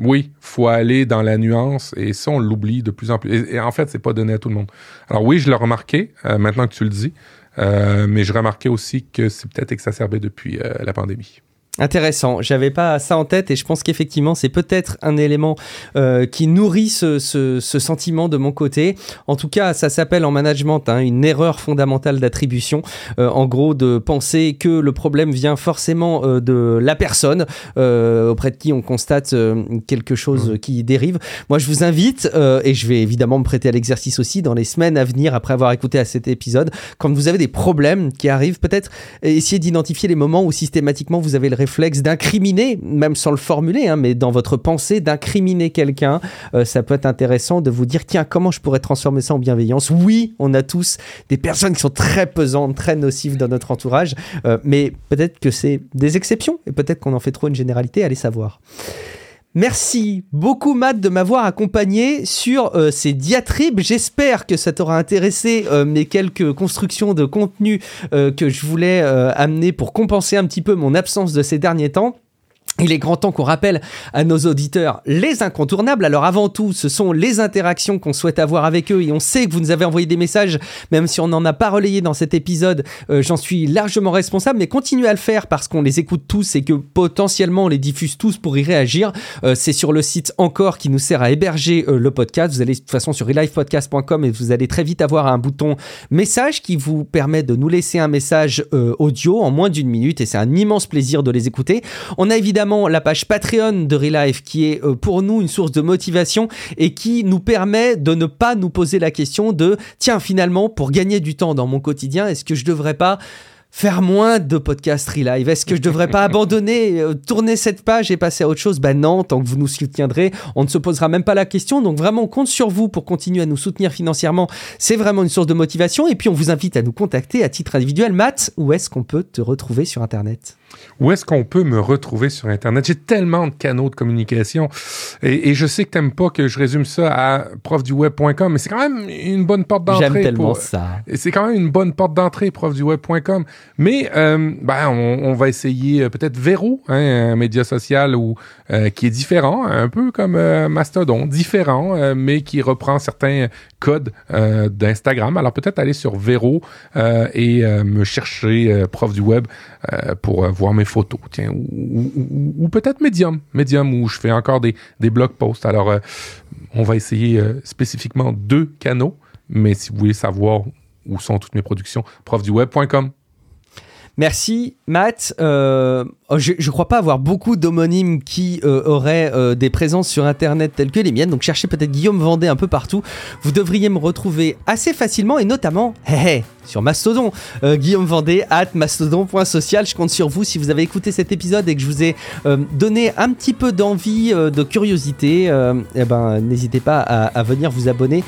B: oui, faut aller dans la nuance et ça on l'oublie de plus en plus. Et, en fait, c'est pas donné à tout le monde. Alors oui, je l'ai remarqué maintenant que tu le dis, mais je remarquais aussi que c'est peut-être exacerbé depuis la pandémie.
A: Intéressant. J'avais pas ça en tête et je pense qu'effectivement c'est peut-être un élément euh, qui nourrit ce, ce, ce, sentiment de mon côté. En tout cas, ça s'appelle en management hein, une erreur fondamentale d'attribution. Euh, en gros, de penser que le problème vient forcément euh, de la personne euh, auprès de qui on constate euh, quelque chose mmh. qui dérive. Moi, je vous invite et je vais évidemment me prêter à l'exercice aussi dans les semaines à venir après avoir écouté à cet épisode. Quand vous avez des problèmes qui arrivent, peut-être essayer d'identifier les moments où systématiquement vous avez le réflexe d'incriminer, même sans le formuler, hein, mais dans votre pensée, d'incriminer quelqu'un, euh, ça peut être intéressant de vous dire, tiens, comment je pourrais transformer ça en bienveillance? Oui, on a tous des personnes qui sont très pesantes, très nocives dans notre entourage, euh, mais peut-être que c'est des exceptions, et peut-être qu'on en fait trop une généralité, allez savoir. Merci beaucoup Matt de m'avoir accompagné sur euh, ces diatribes. J'espère que ça t'aura intéressé euh, mes quelques constructions de contenu euh, que je voulais amener pour compenser un petit peu mon absence de ces derniers temps. Il est grand temps qu'on rappelle à nos auditeurs les incontournables. Alors avant tout, ce sont les interactions qu'on souhaite avoir avec eux et on sait que vous nous avez envoyé des messages, même si on n'en a pas relayé dans cet épisode, euh, j'en suis largement responsable, mais continuez à le faire parce qu'on les écoute tous et que potentiellement on les diffuse tous pour y réagir. Euh, c'est sur le site encore qui nous sert à héberger euh, le podcast. Vous allez de toute façon sur relivepodcast.com et vous allez très vite avoir un bouton message qui vous permet de nous laisser un message audio en moins d'une minute et c'est un immense plaisir de les écouter. On a évidemment la page Patreon de Relife qui est euh, pour nous une source de motivation et qui nous permet de ne pas nous poser la question de tiens finalement pour gagner du temps dans mon quotidien est-ce que je devrais pas faire moins de podcasts Relive Est-ce que je devrais pas abandonner, euh, tourner cette page et passer à autre chose? Ben non, tant que vous nous soutiendrez, on ne se posera même pas la question. Donc vraiment, on compte sur vous pour continuer à nous soutenir financièrement. C'est vraiment une source de motivation. Et puis, on vous invite à nous contacter à titre individuel. Matt, où est-ce qu'on peut te retrouver sur Internet?
B: Où est-ce qu'on peut me retrouver sur Internet? J'ai tellement de canaux de communication et, je sais que t'aimes pas que je résume ça à profduweb.com, mais c'est quand même une bonne porte d'entrée.
A: J'aime tellement ça.
B: C'est quand même une bonne porte d'entrée, profduweb.com. Mais euh, ben, on, va essayer euh, peut-être Vero, hein, un média social où, euh, qui est différent, un peu comme Mastodon, différent, mais qui reprend certains codes d'Instagram. Alors peut-être aller sur Vero et me chercher prof du web pour voir mes photos, tiens, ou, peut-être Medium, Medium où je fais encore des, des blog posts. Alors, euh, on va essayer euh, spécifiquement deux canaux, mais si vous voulez savoir où sont toutes mes productions, profduweb.com.
A: Merci Matt. Euh, oh, je ne crois pas avoir beaucoup d'homonymes qui euh, auraient euh, des présences sur Internet telles que les miennes, donc cherchez peut-être Guillaume Vendée un peu partout. Vous devriez me retrouver assez facilement et notamment sur Mastodon. Guillaume Vendée at mastodon.social. Je compte sur vous si vous avez écouté cet épisode et que je vous ai donné un petit peu d'envie, de curiosité. eh ben, n'hésitez pas à, à venir vous abonner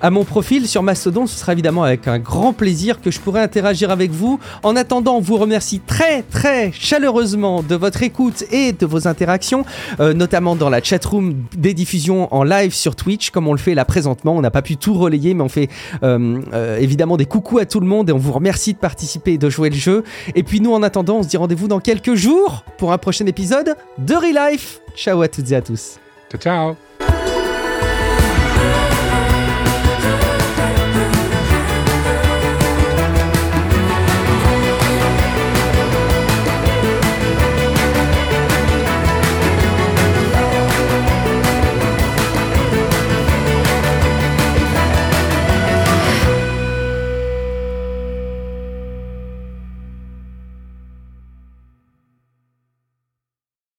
A: à mon profil sur Mastodon. Ce sera évidemment avec un grand plaisir que je pourrai interagir avec vous. En attendant, on vous remercie très très chaleureusement de votre écoute et de vos interactions, euh, notamment dans la chatroom des diffusions en live sur Twitch, comme on le fait là présentement. On n'a pas pu tout relayer, mais on fait euh, euh, évidemment des coucous à tout le monde et on vous remercie de participer et de jouer le jeu. Et puis nous, en attendant, on se dit rendez-vous dans quelques jours pour un prochain épisode de Relife. Ciao à toutes et à tous.
B: Ciao ciao